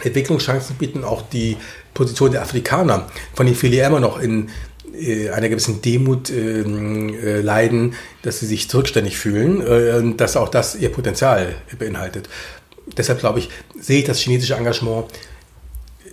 Entwicklungschancen bieten, auch die Position der Afrikaner, von denen viele immer noch in äh, einer gewissen Demut ähm, äh, leiden, dass sie sich zurückständig fühlen, äh, dass auch das ihr Potenzial beinhaltet deshalb glaube ich, sehe ich das chinesische Engagement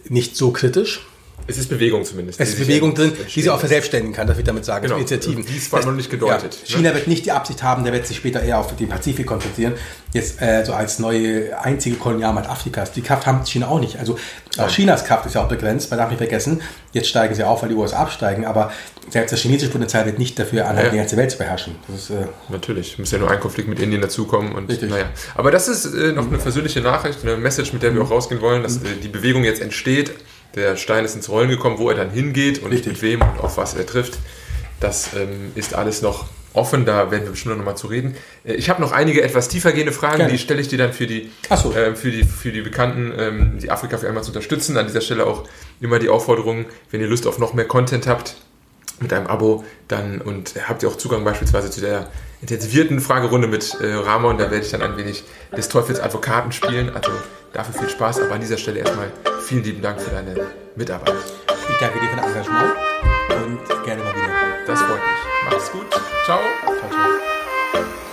nicht so kritisch. Es ist Bewegung zumindest. Es ist Bewegung drin, die sie auch verselbständigen kann, das will ich damit sagen. Genau. Initiativen. Dies war noch nicht gedeutet. Ja, China wird nicht die Absicht haben, der wird sich später eher auf den Pazifik konzentrieren, jetzt äh, so als neue einzige Kolonialmacht Afrikas. Die Kraft haben China auch nicht. Also auch Chinas Kraft ist ja auch begrenzt, man darf nicht vergessen. Jetzt steigen sie auf, weil die USA absteigen, aber selbst das chinesische Potenzial wird nicht dafür anhalten, ja. die ganze Welt zu beherrschen. Ist, äh Natürlich, muss ja nur ein Konflikt mit Indien dazukommen. Und, Richtig. Naja. Aber das ist äh, noch eine versöhnliche Nachricht, eine Message, mit der wir auch rausgehen wollen, dass mhm. äh, die Bewegung jetzt entsteht der Stein ist ins Rollen gekommen, wo er dann hingeht und Richtig. mit wem und auf was er trifft. Das ähm, ist alles noch offen, da werden wir bestimmt noch mal zu reden. Äh, ich habe noch einige etwas tiefergehende Fragen, Gerne. die stelle ich dir dann für die, so. äh, für die, für die Bekannten, ähm, die Afrika für einmal zu unterstützen. An dieser Stelle auch immer die Aufforderung, wenn ihr Lust auf noch mehr Content habt, mit einem Abo, dann und habt ihr auch Zugang beispielsweise zu der intensivierten Fragerunde mit äh, Ramon, da werde ich dann ein wenig des Teufels Advokaten spielen. Also dafür viel Spaß, aber an dieser Stelle erstmal vielen lieben Dank für deine Mitarbeit. Ich danke dir für dein Engagement und gerne mal wieder. Das freut mich. Mach's gut. Ciao. Ciao, ciao.